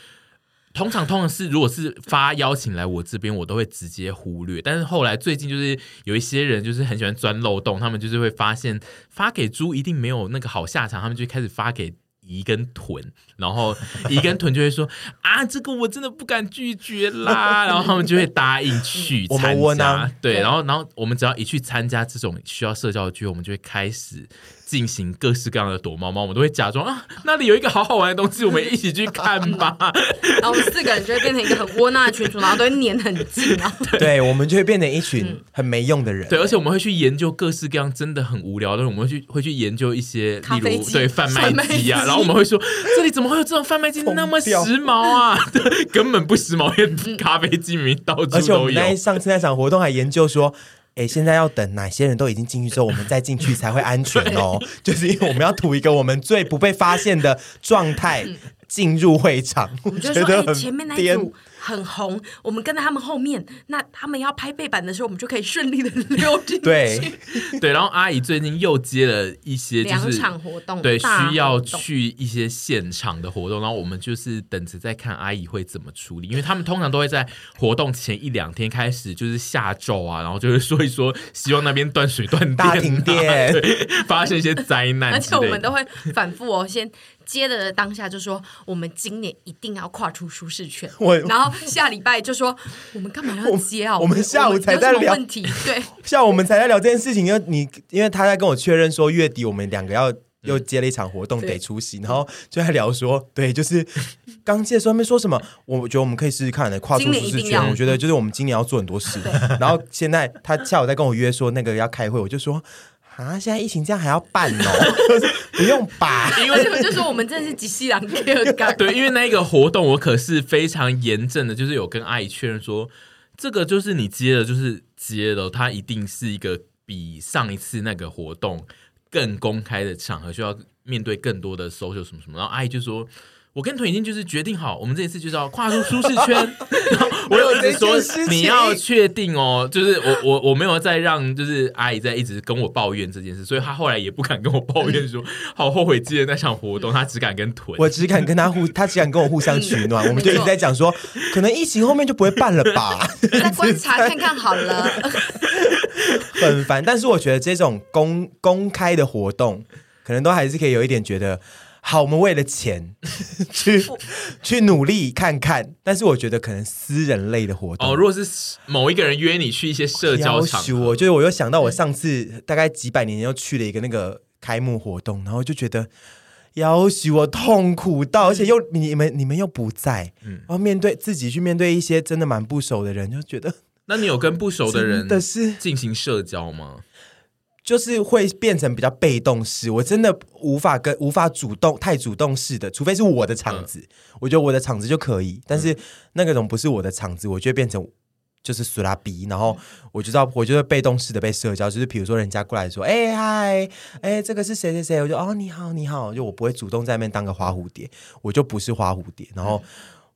通常，通常是如果是发邀请来我这边，我都会直接忽略。但是后来最近就是有一些人就是很喜欢钻漏洞，他们就是会发现发给猪一定没有那个好下场，他们就开始发给姨跟豚，然后姨跟豚就会说啊，这个我真的不敢拒绝啦，然后他们就会答应去参加。对，然后然后我们只要一去参加这种需要社交的聚会，我们就会开始。进行各式各样的躲猫猫，我们都会假装啊，那里有一个好好玩的东西，我们一起去看吧。然后我们四个人就会变成一个很窝囊的群主，然后都会黏很近啊。*laughs* 对，我们就会变成一群很没用的人。对，而且我们会去研究各式各样真的很无聊的，我们会去会去研究一些，例如对贩卖机啊，然后我们会说这里怎么会有这种贩卖机那么时髦啊？对，根本不时髦，因为咖啡机明明到处都有。而且我们那上次那场活动还研究说。哎，现在要等哪些人都已经进去之后，我们再进去才会安全哦。就是因为我们要图一个我们最不被发现的状态进入会场。我 *laughs* 觉得很前面那一组很红，我们跟在他们后面，那他们要拍背板的时候，我们就可以顺利的溜进去。对 *laughs* 对，然后阿姨最近又接了一些就是两场活动，对，需要去一些现场的活动，然后我们就是等着再看阿姨会怎么处理，因为他们通常都会在活动前一两天开始就是下咒啊，然后就是说一说，希望那边断水断电、大停电，*laughs* 对，发生一些灾难，而且我们都会反复哦，先。接的当下就说，我们今年一定要跨出舒适圈。*laughs* 然后下礼拜就说，我们干嘛要接啊？我们下午才在聊问题，*laughs* 对，下午我们才在聊这件事情。因为你，因为他在跟我确认说，月底我们两个要又接了一场活动，得出席。然后就在聊说，对，就是刚接的时候没说什么。我觉得我们可以试试看的，跨出舒适圈。我觉得就是我们今年要做很多事。*laughs* 然后现在他下午在跟我约说那个要开会，我就说。啊！现在疫情这样还要办哦？不用吧？因为就说我们真的是极西洋对，因为那个活动我可是非常严正的，就是有跟阿姨确认说，这个就是你接的，就是接的，它一定是一个比上一次那个活动更公开的场合，需要面对更多的 social 什么什么。然后阿姨就说。我跟腿已经就是决定好，我们这一次就是要跨出舒适圈。*laughs* 然后我有一直说你要确定哦，就是 *laughs* 我我我没有再让就是阿姨在一直跟我抱怨这件事，所以她后来也不敢跟我抱怨说 *laughs* 好后悔接的那场活动，她只敢跟腿，我只敢跟她互，她只敢跟我互相取暖。我们就一直在讲说，可能疫情后面就不会办了吧，再观察看看好了。很烦，但是我觉得这种公公开的活动，可能都还是可以有一点觉得。好，我们为了钱 *laughs* 去去努力看看，但是我觉得可能私人类的活动哦，如果是某一个人约你去一些社交场合，我就是我又想到我上次大概几百年前又去了一个那个开幕活动，然后就觉得要许我痛苦到，而且又你们你们又不在，嗯，然后面对自己去面对一些真的蛮不熟的人，就觉得，那你有跟不熟的人的是进行社交吗？就是会变成比较被动式，我真的无法跟无法主动太主动式的，除非是我的场子，嗯、我觉得我的场子就可以。但是那个种不是我的场子，我就会变成就是苏拉比，然后我就知道我就会被动式的被社交，就是比如说人家过来说，哎嗨，哎这个是谁谁谁，我就哦你好你好，就我不会主动在那边当个花蝴蝶，我就不是花蝴蝶，然后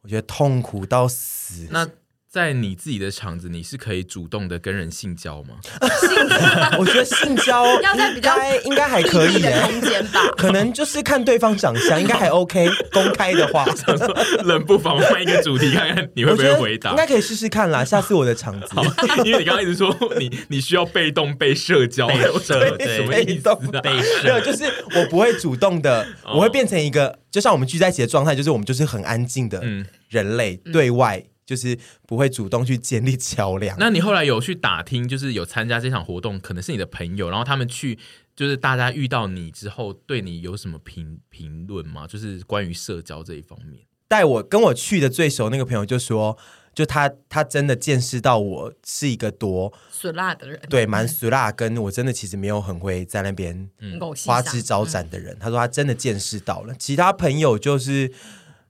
我觉得痛苦到死。那在你自己的场子，你是可以主动的跟人性交吗？性交，我觉得性交 *laughs* 要在比较应该还可以的空间吧。可能就是看对方长相，应该还 OK。*laughs* 公开的话，冷不防换一个主题，看看你会不会回答。应该可以试试看啦。*laughs* 下次我的场子，因为你刚刚一直说你你需要被动被社交，被社对什么意思啊？被社没有，就是我不会主动的，我会变成一个，就像我们聚在一起的状态，就是我们就是很安静的人类对外。就是不会主动去建立桥梁。那你后来有去打听，就是有参加这场活动，可能是你的朋友，然后他们去，就是大家遇到你之后，对你有什么评评论吗？就是关于社交这一方面。带我跟我去的最熟那个朋友就说，就他他真的见识到我是一个多俗辣的人，对，蛮俗辣，跟我真的其实没有很会在那边花枝招展的人。他说他真的见识到了，其他朋友就是。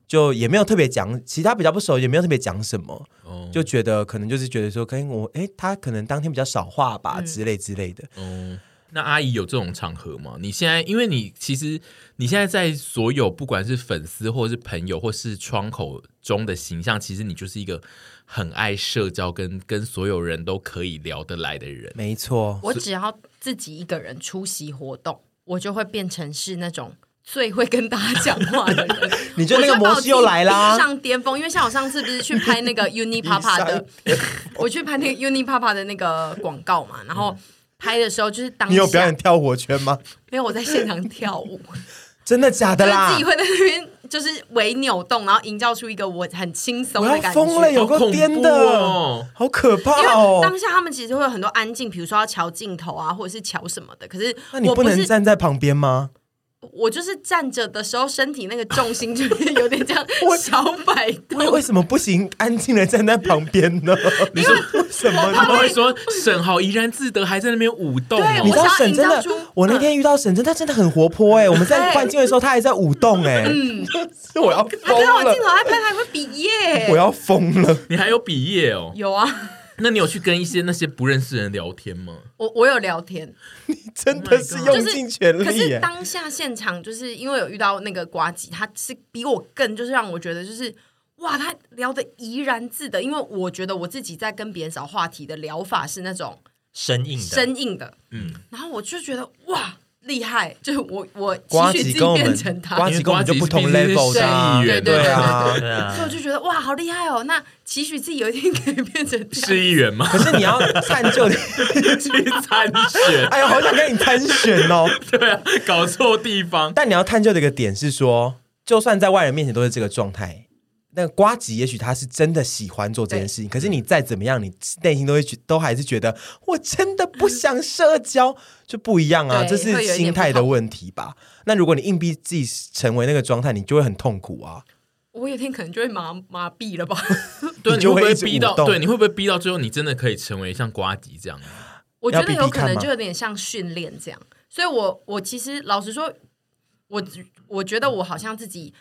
就也没有特别讲，其他比较不熟也没有特别讲什么，哦就觉得可能就是觉得说，跟我哎，他可能当天比较少话吧、嗯、之类之类的。哦，那阿姨有这种场合吗？你现在因为你其实你现在在所有不管是粉丝或是朋友或是窗口中的形象，其实你就是一个很爱社交跟跟所有人都可以聊得来的人。没错，我只要自己一个人出席活动，我就会变成是那种。最会跟大家讲话的人，*laughs* 你觉得那个模式又来啦？上巅峰，因为像我上次不是去拍那个 *laughs* Unipapa 的，*laughs* 我去拍那个 Unipapa 的那个广告嘛，然后拍的时候就是当下你有表演跳火圈吗？没有，我在现场跳舞，真的假的啦？自己会在那边就是微扭动，然后营造出一个我很轻松的感觉。疯了，有个颠的哦，好可怕哦！当下他们其实会有很多安静，比如说要瞧镜头啊，或者是瞧什么的。可是那你不能站在旁边吗？我就是站着的时候，身体那个重心就是有点这样 *laughs* 小摆动。为为什么不行？安静的站在旁边呢？*laughs* 你说什么？他们会说沈好怡然自得，还在那边舞动。你知道沈真的，我那天遇到沈真，他真的很活泼哎。我们在换镜的时候，他还在舞动哎。嗯，*laughs* 我要疯了。他看我镜头还拍，还会比耶。我要疯了。你还有比耶哦？有啊。*laughs* 那你有去跟一些那些不认识的人聊天吗？我我有聊天，*laughs* 你真的是用尽全力。可是当下现场就是因为有遇到那个瓜吉，他是比我更就是让我觉得就是哇，他聊的怡然自得。因为我觉得我自己在跟别人找话题的聊法是那种生硬的，生硬的，嗯，然后我就觉得哇。厉害，就是我我期许自己变成他，呱吉跟我们就不同 level 的议员，对啊，*laughs* 所以我就觉得哇，好厉害哦！那期许自己有一天可以变成市议员吗？可是你要探究 *laughs* 去参选，哎呀，好想跟你参选哦！*laughs* 对啊，搞错地方。但你要探究的一个点是说，就算在外人面前都是这个状态。那瓜吉也许他是真的喜欢做这件事情，可是你再怎么样，你内心都会觉都还是觉得我真的不想 *laughs* 社交，就不一样啊，这是心态的问题吧？那如果你硬逼自己成为那个状态，你就会很痛苦啊。我有一天可能就会麻麻痹了吧？*laughs* 对，你就会逼到，对，你会不会逼到最后，你真的可以成为像瓜吉这样？我觉得有可能就有点像训练这样。所以我我其实老实说，我我觉得我好像自己。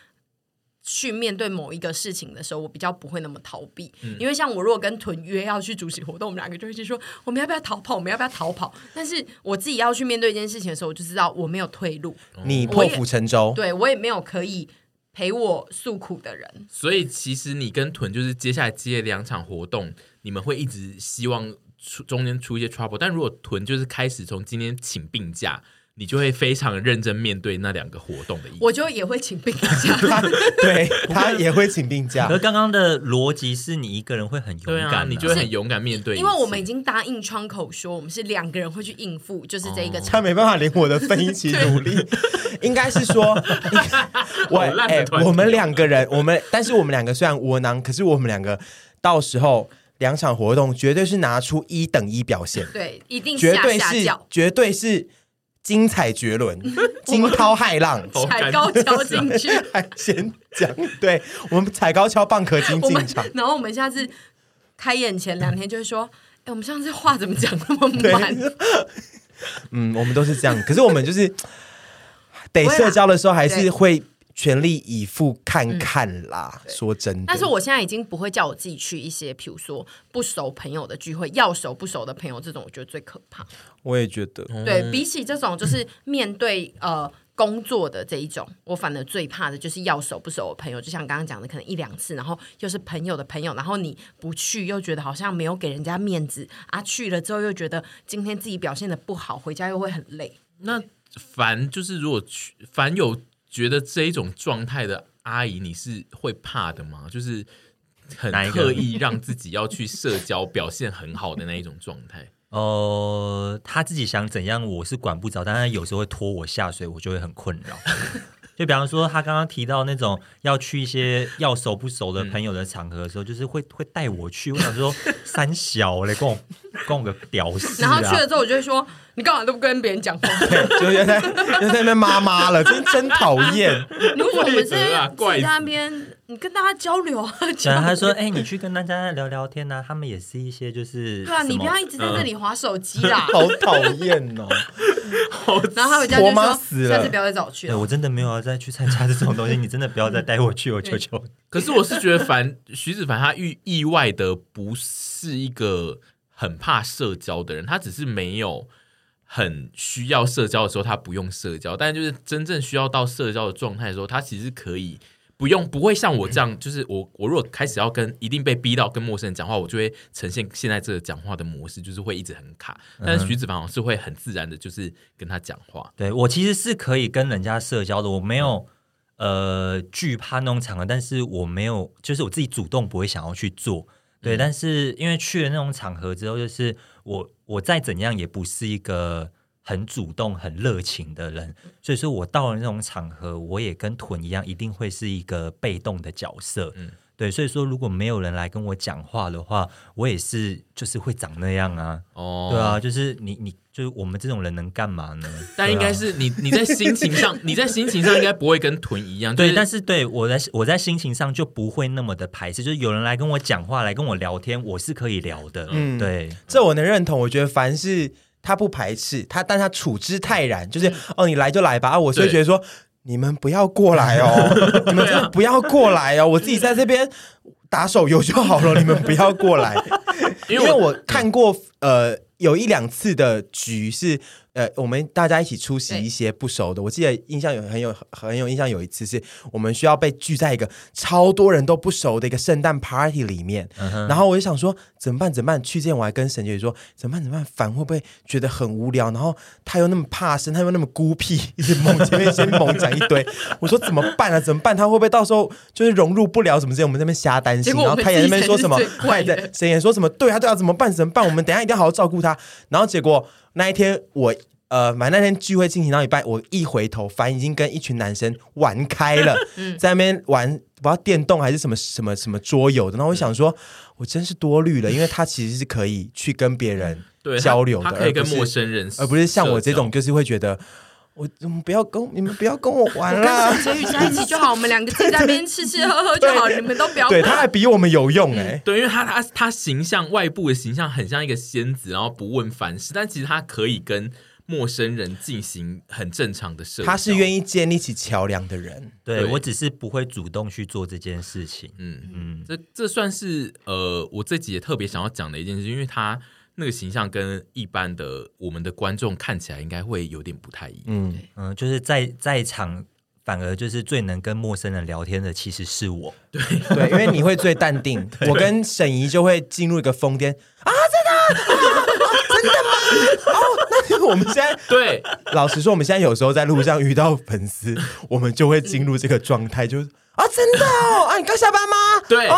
去面对某一个事情的时候，我比较不会那么逃避，嗯、因为像我如果跟屯约要去主持活动，我们两个就会去说我们要不要逃跑，我们要不要逃跑？但是我自己要去面对一件事情的时候，我就知道我没有退路，你破釜沉舟，对我也没有可以陪我诉苦的人。所以其实你跟屯就是接下来接两场活动，你们会一直希望出中间出一些 trouble，但如果屯就是开始从今天请病假。你就会非常认真面对那两个活动的意思，我就也会请病假，对 *laughs* 他也会请病假。而刚刚的逻辑是你一个人会很勇敢，啊，你就会很勇敢面对，因为我们已经答应窗口说，我们是两个人会去应付，就是这一个，他没办法连我的分一起努力，*laughs* 应该是说，*laughs* 我哎，我们两个人，我们但是我们两个虽然窝囊，可是我们两个到时候两场活动绝对是拿出一等一表现，对，一定绝对是绝对是。精彩绝伦，*laughs* 惊涛骇浪，*laughs* 踩高跷进去。还 *laughs* 先讲，对我们踩高跷蚌壳精进场。然后我们下次开演前两天就会说：“哎、欸，我们上次话怎么讲那么慢？”嗯，我们都是这样。可是我们就是得社交的时候，还是会。全力以赴看看啦，嗯、说真的。但是我现在已经不会叫我自己去一些，比如说不熟朋友的聚会，要熟不熟的朋友这种，我觉得最可怕。我也觉得，对、嗯、比起这种就是面对呃工作的这一种，我反而最怕的就是要熟不熟的朋友。就像刚刚讲的，可能一两次，然后又是朋友的朋友，然后你不去又觉得好像没有给人家面子啊，去了之后又觉得今天自己表现的不好，回家又会很累。那凡就是如果去凡有。觉得这一种状态的阿姨，你是会怕的吗？就是很刻意让自己要去社交，表现很好的那一种状态。呃，他自己想怎样，我是管不着，但他有时候会拖我下水，我就会很困扰。*laughs* 就比方说，他刚刚提到那种要去一些要熟不熟的朋友的场合的时候，嗯、就是会会带我去。我想说，三小嘞，跟我 *laughs* 跟我个屌丝、啊。然后去了之后，我就会说。你干嘛都不跟别人讲话？*laughs* 对，就原在又在那边妈妈了，真真讨厌。你为什么我们是那边？你跟大家交流啊，然后他说：“哎、欸，你去跟大家聊聊天呐、啊，他们也是一些就是……对啊，你不要一直在那里划手机啦，*laughs* 好讨厌哦。*laughs* 然后他回家就说死了：‘下次不要再找我去了。’我真的没有要再去参加这种东西，*laughs* 你真的不要再带我去，我求求。可是我是觉得凡徐子凡他意意外的不是一个很怕社交的人，他只是没有很需要社交的时候，他不用社交，但就是真正需要到社交的状态的时候，他其实可以。”不用，不会像我这样，就是我，我如果开始要跟一定被逼到跟陌生人讲话，我就会呈现现在这个讲话的模式，就是会一直很卡。但是徐子凡是会很自然的，就是跟他讲话。对，我其实是可以跟人家社交的，我没有呃惧怕那种场合，但是我没有，就是我自己主动不会想要去做。对，但是因为去了那种场合之后，就是我我再怎样也不是一个。很主动、很热情的人，所以说我到了那种场合，我也跟屯一样，一定会是一个被动的角色。嗯，对，所以说如果没有人来跟我讲话的话，我也是就是会长那样啊。哦，对啊，就是你你就是我们这种人能干嘛呢？但应该是你你在心情上，你在心情上应该不会跟屯一样。就是、对，但是对我在我在心情上就不会那么的排斥，就是有人来跟我讲话，来跟我聊天，我是可以聊的。嗯，对，这我能认同。我觉得凡是。他不排斥他，但他处之泰然，就是哦，你来就来吧。啊、我所以觉得说，你们不要过来哦，*laughs* 你们真的不要过来哦，我自己在这边打手游就好了，*laughs* 你们不要过来，因为我看过呃有一两次的局是。呃，我们大家一起出席一些不熟的。我记得印象有很有很有印象，有一次是我们需要被聚在一个超多人都不熟的一个圣诞 party 里面，然后我就想说怎么办？怎么办？去之前我还跟沈姐说怎么办？怎么办？凡会不会觉得很无聊？然后他又那么怕生，他又那么孤僻，一直猛前面先猛讲一堆。我说怎么办啊？怎么办？他会不会到时候就是融入不了什么之类？我们在那边瞎担心。然后他也在那边说什么？沈姐说什么？对啊对啊，怎么办？怎么办？我们等一下一定要好好照顾他。然后结果。那一天我呃，反正那天聚会进行到一半，我一回头，凡已经跟一群男生玩开了，*laughs* 在那边玩不知道电动还是什么什么什么桌游的。然后我想说，我真是多虑了，因为他其实是可以去跟别人交流的，可以跟陌生人，而不是像我这种就是会觉得，我你们不要跟你们不要跟我玩了，跟陈宇在一起就好，*laughs* 我们两个在那边吃吃喝喝就好，你们都不要。对，他还比我们有用哎、欸，对，因为他他他形象外部的形象很像一个仙子，然后不问凡事，但其实他可以跟陌生人进行很正常的社交，他是愿意建立起桥梁的人。对，对我只是不会主动去做这件事情。嗯嗯，这这算是呃，我自己也特别想要讲的一件事，因为他。那个形象跟一般的我们的观众看起来应该会有点不太一样。嗯嗯，就是在在场反而就是最能跟陌生人聊天的，其实是我。对 *laughs* 对，因为你会最淡定。*laughs* 我跟沈怡就会进入一个疯癫啊！真的、啊、*laughs* 真的吗？哦，那我们现在对，老实说，我们现在有时候在路上遇到粉丝，我们就会进入这个状态，就是。啊，真的哦！啊，你刚下班吗？*laughs* 对，啊、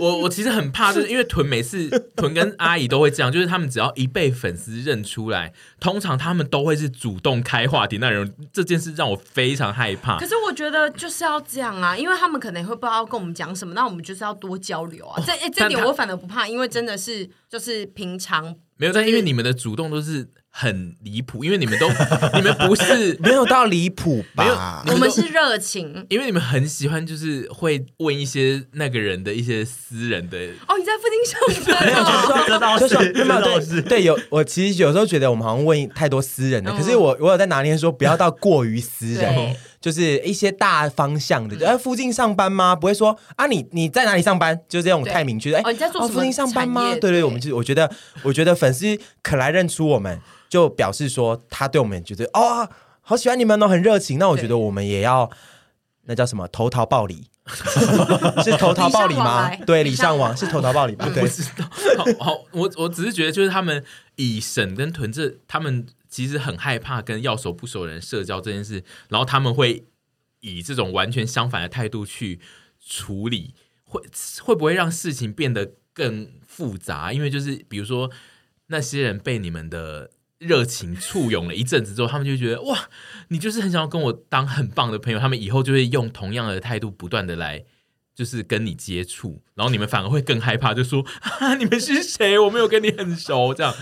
我我其实很怕，就是因为屯每次 *laughs* 屯跟阿姨都会这样，就是他们只要一被粉丝认出来，通常他们都会是主动开话题那人。这件事让我非常害怕。可是我觉得就是要这样啊，因为他们可能会不知道跟我们讲什么，那我们就是要多交流啊。哦、这这点我反而不怕，因为真的是就是平常没有，但因为你们的主动都是。很离谱，因为你们都 *laughs* 你们不是 *laughs* 没有到离谱吧？我们是热情，因为你们很喜欢，就是会问一些那个人的一些私人的。哦，你在附近上班？*laughs* 没有，这倒是，这倒是。对，有我其实有时候觉得我们好像问太多私人的，可是我我有在拿捏说不要到过于私人。就是一些大方向的，哎、嗯，附近上班吗？不会说啊，你你在哪里上班？就是这种太明确。哎，哦，你在做什么？附近上班吗？对对，我们就我觉得，我觉得粉丝肯来认出我们，就表示说他对我们觉得哦，好喜欢你们哦，很热情。那我觉得我们也要，那叫什么？投桃报李，*laughs* 是投桃报李吗？对，礼尚往是投桃报李吧？对，不知道。好，好，我我只是觉得，就是他们以沈跟屯这他们。其实很害怕跟要熟不熟的人社交这件事，然后他们会以这种完全相反的态度去处理，会会不会让事情变得更复杂？因为就是比如说那些人被你们的热情簇拥了一阵子之后，他们就觉得哇，你就是很想要跟我当很棒的朋友，他们以后就会用同样的态度不断的来就是跟你接触，然后你们反而会更害怕，就说啊，你们是谁？我没有跟你很熟，这样。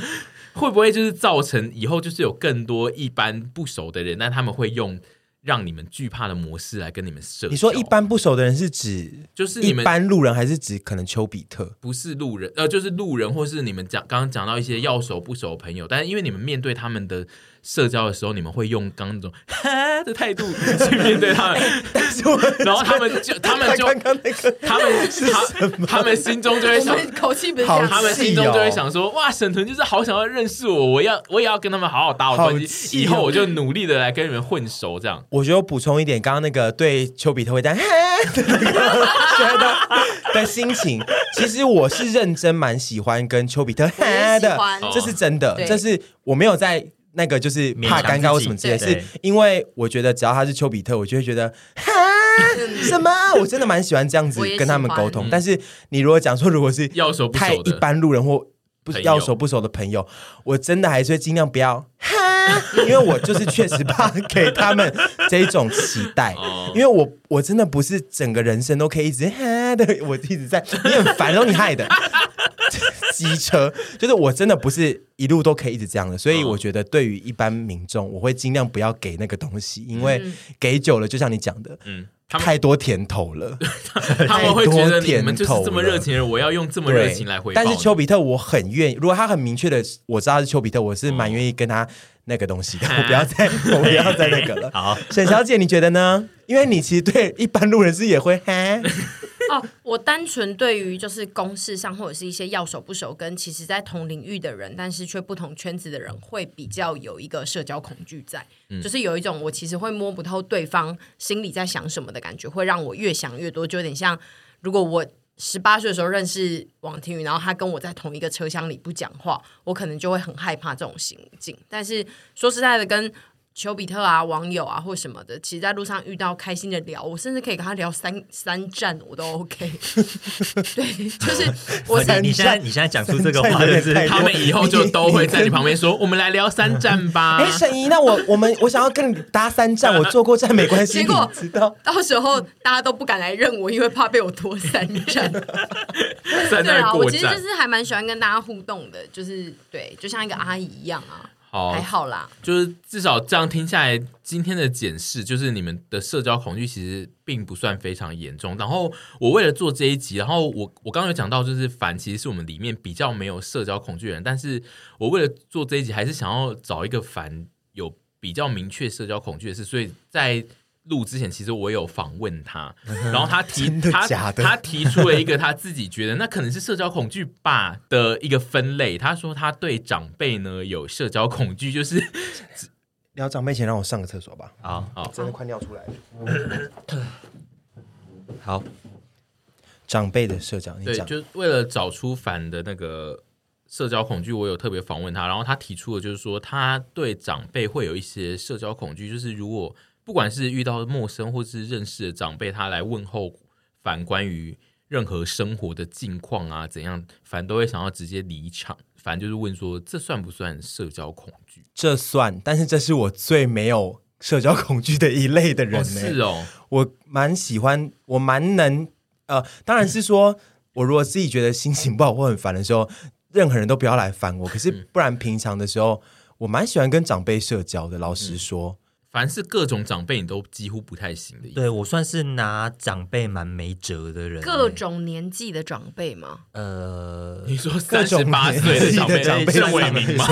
会不会就是造成以后就是有更多一般不熟的人，但他们会用。让你们惧怕的模式来跟你们社交。你说一般不熟的人是指就是你们一般路人，还是指可能丘比特？不是路人，呃，就是路人，或是你们讲刚刚讲到一些要熟不熟的朋友，但是因为你们面对他们的。社交的时候，你们会用刚刚那种 *laughs* 哈的态度 *laughs* 去面对他们，然后他们就 *laughs* 他们就刚刚那个他们他他们心中就会想口气不是好，他们心中就会想说哇，沈腾就是好想要认识我，我要我也要跟他们好好打好关系，以后我就努力的来跟你们混熟，这样。我觉得我补充一点，刚刚那个对丘比特会这样哈的那个的的心情，其实我是认真蛮喜欢跟丘比特哈的，这是真的，这是我没有在。那个就是怕尴尬或什么之类，是因为我觉得只要他是丘比特，我就会觉得 *laughs* 哈？什么，我真的蛮喜欢这样子 *laughs* 跟他们沟通。但是你如果讲说，如果是要熟不太一般路人或不要熟不熟的朋友，我真的还是会尽量不要哈，*laughs* 因为我就是确实怕给他们这一种期待，因为我我真的不是整个人生都可以一直哈的，我一直在，你很烦，都你害的。机车就是我真的不是一路都可以一直这样的，所以我觉得对于一般民众，我会尽量不要给那个东西，因为给久了，就像你讲的，嗯，太多甜头了，*laughs* 他们会觉得你们就是这么热情的人，我要用这么热情来回报。但是丘比特我很愿意，如果他很明确的我知道他是丘比特，我是蛮愿意跟他那个东西的，*laughs* 我不要再我不要再那个了。*laughs* 好，沈小姐你觉得呢？因为你其实对一般路人是也会哈。哦，我单纯对于就是公事上或者是一些要熟不熟，跟其实在同领域的人，但是却不同圈子的人，会比较有一个社交恐惧在，嗯、就是有一种我其实会摸不透对方心里在想什么的感觉，会让我越想越多，就有点像如果我十八岁的时候认识王庭宇，然后他跟我在同一个车厢里不讲话，我可能就会很害怕这种行径。但是说实在的，跟丘比特啊，网友啊，或什么的，其实在路上遇到开心的聊，我甚至可以跟他聊三三站，我都 OK。*laughs* 对，就是 *laughs* 我你你现在你现在讲出这个话，就是他们以后就都会在你旁边说，*laughs* 我们来聊三站吧。哎，沈姨，那我我们我想要跟你搭三站，我坐过站没关系。结果知道到时候大家都不敢来认我，因为怕被我拖三站。对啊，我其实就是还蛮喜欢跟大家互动的，就是对，就像一个阿姨一样啊。好，还好啦，就是至少这样听下来，今天的检视就是你们的社交恐惧其实并不算非常严重。然后我为了做这一集，然后我我刚刚有讲到，就是凡其实是我们里面比较没有社交恐惧的人，但是我为了做这一集，还是想要找一个凡有比较明确社交恐惧的事，所以在。录之前，其实我有访问他，然后他提他他提出了一个他自己觉得那可能是社交恐惧吧的一个分类。他说他对长辈呢有社交恐惧，就是 *laughs* 聊长辈前让我上个厕所吧。好好，真的快尿出来了。好，长辈的社交，你对，就为了找出反的那个社交恐惧，我有特别访问他，然后他提出的就是说他对长辈会有一些社交恐惧，就是如果。不管是遇到陌生或是认识的长辈，他来问候反关于任何生活的近况啊，怎样，凡都会想要直接离场。凡就是问说，这算不算社交恐惧？这算，但是这是我最没有社交恐惧的一类的人。是哦，我蛮喜欢，我蛮能，呃，当然是说，我如果自己觉得心情不好或很烦的时候，任何人都不要来烦我。可是不然，平常的时候，我蛮喜欢跟长辈社交的。老实说。嗯凡是各种长辈，你都几乎不太行的。对，我算是拿长辈蛮没辙的人。各种年纪的长辈吗？呃，*laughs* 你说三十八岁的长辈，长辈为名吗？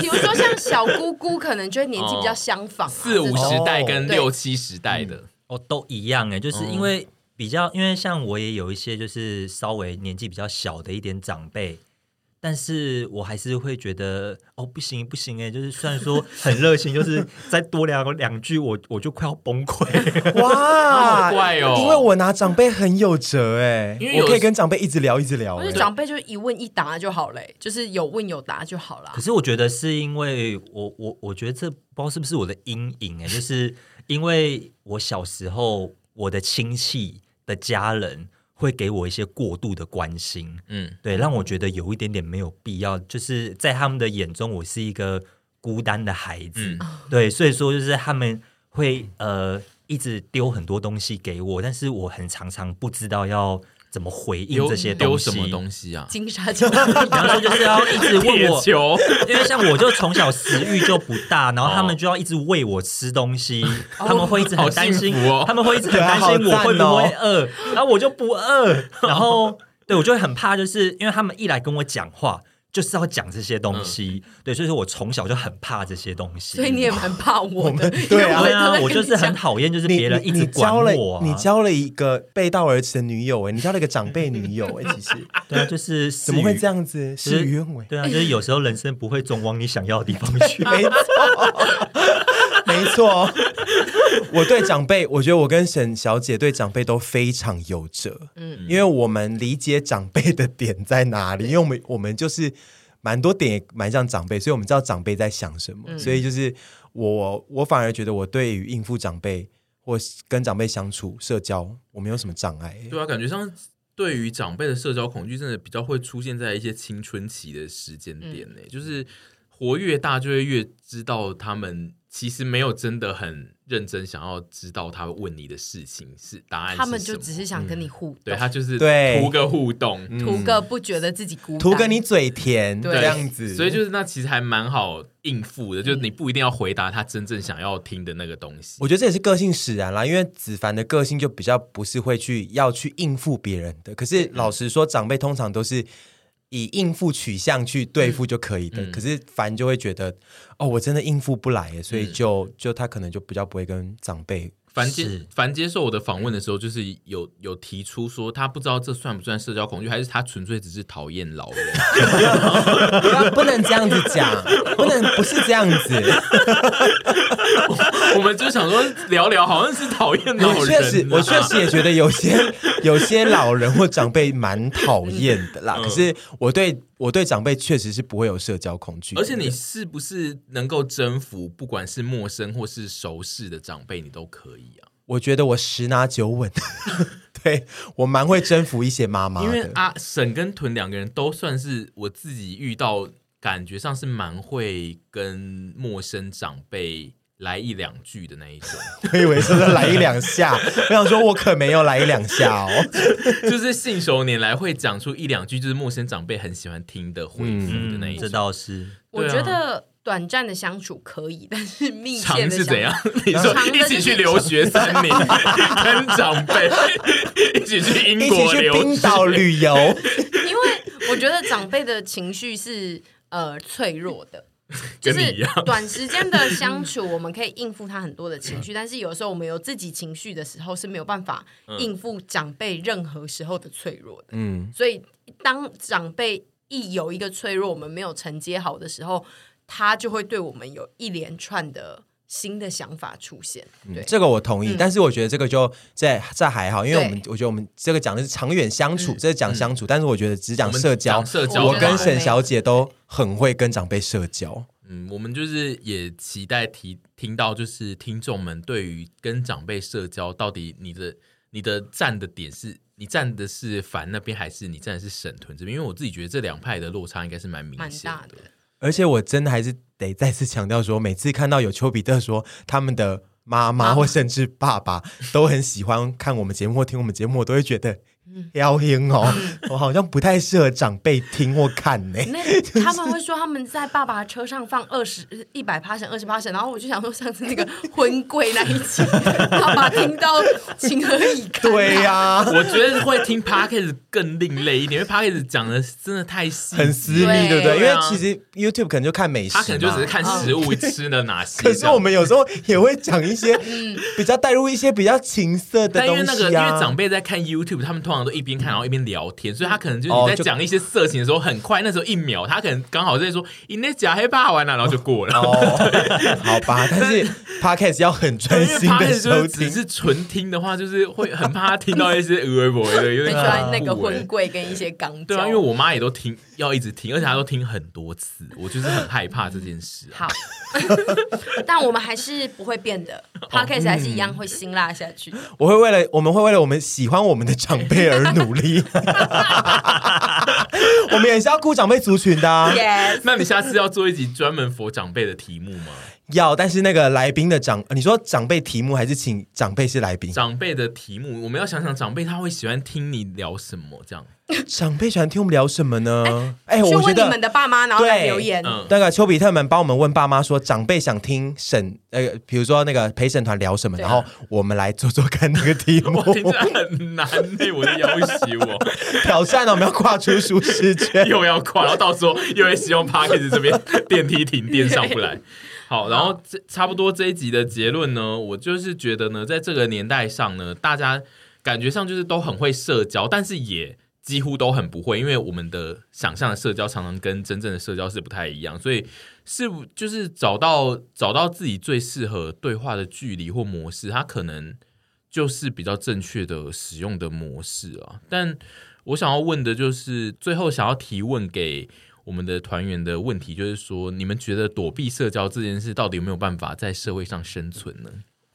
比如说像小姑姑，可能就年纪比较相仿，四五十代跟六七十代的，哦，都一样哎，就是因为比较，因为像我也有一些就是稍微年纪比较小的一点长辈。但是我还是会觉得哦，不行不行哎，就是虽然说很热情，就是再多聊两句，我我就快要崩溃。哇，*laughs* 好怪哦！因为我拿长辈很有辙哎，因为我可以跟长辈一直聊一直聊。不是长辈就是一问一答就好嘞，就是有问有答就好了。可是我觉得是因为我我我觉得这不知道是不是我的阴影哎，就是因为我小时候我的亲戚的家人。会给我一些过度的关心，嗯，对，让我觉得有一点点没有必要。就是在他们的眼中，我是一个孤单的孩子，嗯、对，所以说就是他们会呃一直丢很多东西给我，但是我很常常不知道要怎么回应这些东西。丢什么东西啊？金沙球，比方说就是要一直问我，*laughs* 球，因为像我就从小食欲就不大，然后他们就要一直喂我吃东西，他们会一直很担心，哦他们会一直很担心我会不会饿，然后我就不饿，然后对我就会很怕，就是因为他们一来跟我讲话。就是要讲这些东西，嗯、对，所以说我从小就很怕这些东西，所以你也蛮怕我的，对啊，对啊，我就是很讨厌，就是别人一直管我、啊。你你。你交了一个背道而驰的女友哎，你交了一个长辈女友哎，其实。*laughs* 对啊，就是怎么会这样子？事与愿违，对啊，就是有时候人生不会总往你想要的地方去，*laughs* 没错，没错。*laughs* *laughs* 我对长辈，我觉得我跟沈小姐对长辈都非常有责，嗯，因为我们理解长辈的点在哪里，因为我们我们就是蛮多点也蛮像长辈，所以我们知道长辈在想什么，嗯、所以就是我我反而觉得我对于应付长辈或跟长辈相处社交，我没有什么障碍。对啊，感觉上对于长辈的社交恐惧，真的比较会出现在一些青春期的时间点呢，嗯、就是活越大就会越知道他们。其实没有真的很认真想要知道他问你的事情是答案是，他们就只是想跟你互动，对，他就是对图个互动，图个不觉得自己孤单，图个你嘴甜这样子，所以就是那其实还蛮好应付的，就是你不一定要回答他真正想要听的那个东西。我觉得这也是个性使然啦，因为子凡的个性就比较不是会去要去应付别人的，可是老实说，长辈通常都是。以应付取向去对付就可以的，嗯、可是凡就会觉得，哦，我真的应付不来，所以就、嗯、就他可能就比较不会跟长辈。凡接凡接受我的访问的时候，就是有有提出说，他不知道这算不算社交恐惧，还是他纯粹只是讨厌老人。*laughs* 不能这样子讲，不能不是这样子。*laughs* 我，*laughs* 我们就想说聊聊，好像是讨厌老人。确实，我确实也觉得有些有些老人或长辈蛮讨厌的啦。嗯、可是我对我对长辈确实是不会有社交恐惧。而且你是不是能够征服，不管是陌生或是熟识的长辈，你都可以啊。我觉得我十拿九稳，*laughs* 对，我蛮会征服一些妈妈。因为阿沈跟屯两个人都算是我自己遇到，感觉上是蛮会跟陌生长辈来一两句的那一种。*laughs* 我以为是来一两下，*laughs* 我想说我可没有来一两下哦，*laughs* 就是信手拈来会讲出一两句，就是陌生长辈很喜欢听的回复的那一种。嗯、这倒是，我觉得。短暂的相处可以，但是密切的是怎样？你说一起去留学三年，跟长辈一起去英国留学、冰岛旅游。因为我觉得长辈的情绪是呃脆弱的，*laughs* 就是短时间的相处，我们可以应付他很多的情绪，但是有时候我们有自己情绪的时候是没有办法应付长辈任何时候的脆弱的。嗯，所以当长辈一有一个脆弱，我们没有承接好的时候。他就会对我们有一连串的新的想法出现，对，这个我同意。但是我觉得这个就在在还好，因为我们我觉得我们这个讲的是长远相处，这是讲相处。但是我觉得只讲社交，社交，我跟沈小姐都很会跟长辈社交。嗯，我们就是也期待提听到，就是听众们对于跟长辈社交，到底你的你的站的点是，你站的是凡那边，还是你站的是沈屯这边？因为我自己觉得这两派的落差应该是蛮明显的。而且我真的还是得再次强调说，每次看到有丘比特说他们的妈妈或甚至爸爸都很喜欢看我们节目或听我们节目，我都会觉得。妖音哦，我好像不太适合长辈听或看呢。那他们会说他们在爸爸车上放二十一百趴、二十趴，然后我就想说上次那个婚柜那一集，爸爸听到情何以堪？对呀，我觉得会听 Podcast 更另类一点，因为 Podcast 讲的真的太细，很私密，对不对？因为其实 YouTube 可能就看美食，他可能就只是看食物吃的哪些。可是我们有时候也会讲一些比较带入一些比较情色的东西啊。因为那个，因为长辈在看 YouTube，他们通常都一边看然后一边聊天，所以他可能就是你在讲一些色情的时候，很快那时候一秒，他可能刚好在说“你那假黑怕完了”，然后就过了。*laughs* 好吧，但是 Podcast 要很专心的收听，只是纯听的话，就是会很怕听到一些 *laughs* 呃呃的，有点喜欢那个婚柜跟一些钢。对啊，因为我妈也都听，要一直听，而且他都听很多次，我就是很害怕这件事。好，*laughs* 但我们还是不会变的，*laughs* Podcast 还是一样会辛辣下去。*laughs* 我会为了我们会为了我们喜欢我们的长辈而努。力，我们也是要顾长辈族群的、啊。Yes. 那你下次要做一集专门 for 长辈的题目吗？要，但是那个来宾的长，你说长辈题目还是请长辈是来宾？长辈的题目，我们要想想长辈他会喜欢听你聊什么这样。*laughs* 长辈喜欢听我们聊什么呢？哎、欸，我觉得你们的爸妈，然后来留言。嗯、那个丘比特们帮我们问爸妈说，长辈想听审呃，比如说那个陪审团聊什么，然后我们来做做看那个题目。*laughs* 听着很难呢，我的要挟我 *laughs* 挑战了，我们要跨出舒适圈，又要跨，然后到时候又会希望 Parkes 这边电梯停电上不来。好，然后这差不多这一集的结论呢，我就是觉得呢，在这个年代上呢，大家感觉上就是都很会社交，但是也。几乎都很不会，因为我们的想象的社交常常跟真正的社交是不太一样，所以是不就是找到找到自己最适合对话的距离或模式，它可能就是比较正确的使用的模式啊。但我想要问的就是，最后想要提问给我们的团员的问题，就是说，你们觉得躲避社交这件事到底有没有办法在社会上生存呢？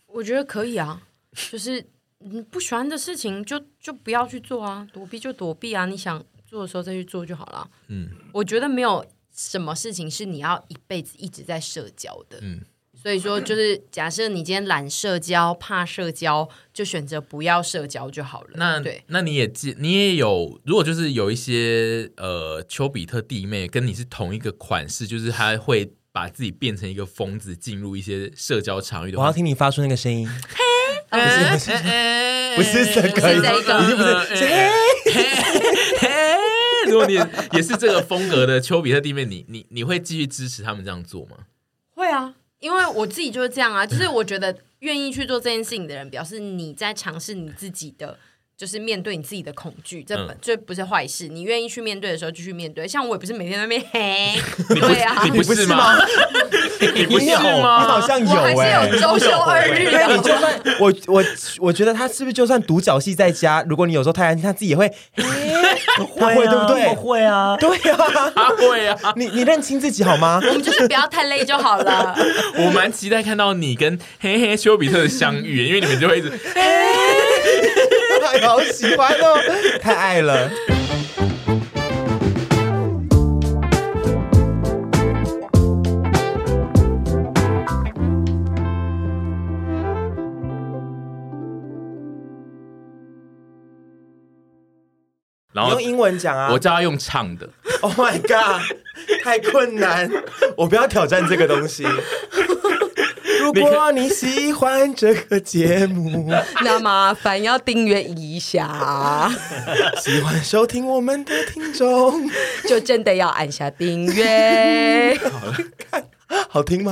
我觉得可以啊，就是。你不喜欢的事情就就不要去做啊，躲避就躲避啊，你想做的时候再去做就好了。嗯，我觉得没有什么事情是你要一辈子一直在社交的。嗯，所以说就是假设你今天懒社交、怕社交，就选择不要社交就好了。那对，那你也记你也有，如果就是有一些呃丘比特弟妹跟你是同一个款式，就是他会把自己变成一个疯子，进入一些社交场域的话，我要听你发出那个声音。*laughs* 不是不是不是这个，不是这个，不是。如果你也是这个风格的丘比特弟妹，你你你会继续支持他们这样做吗？会啊，因为我自己就是这样啊，就是我觉得愿意去做这件事情的人，表示你在尝试你自己的。就是面对你自己的恐惧，这本这不是坏事。你愿意去面对的时候，就去面对。像我也不是每天在那边嘿，*laughs* 对啊，*laughs* 你不是吗？你不是吗？你好像有哎，我还是有周休二日的。你就算我我我觉得他是不是就算独角戏在家，如果你有时候太安静，他自己也会嘿，他会对不对？会啊，对啊，他会啊。*laughs* 你你认清自己好吗？我们就是不要太累就好了。我蛮期待看到你跟嘿嘿丘比特的相遇，因为你们就会一直嘿。好喜欢哦，太爱了。然后用英文讲啊，我叫他用唱的。Oh my god，太困难，我不要挑战这个东西。如果你喜欢这个节目，*laughs* 那麻烦要订阅一下。*laughs* 喜欢收听我们的听众，就真的要按下订阅。*laughs* 好了，看好听吗？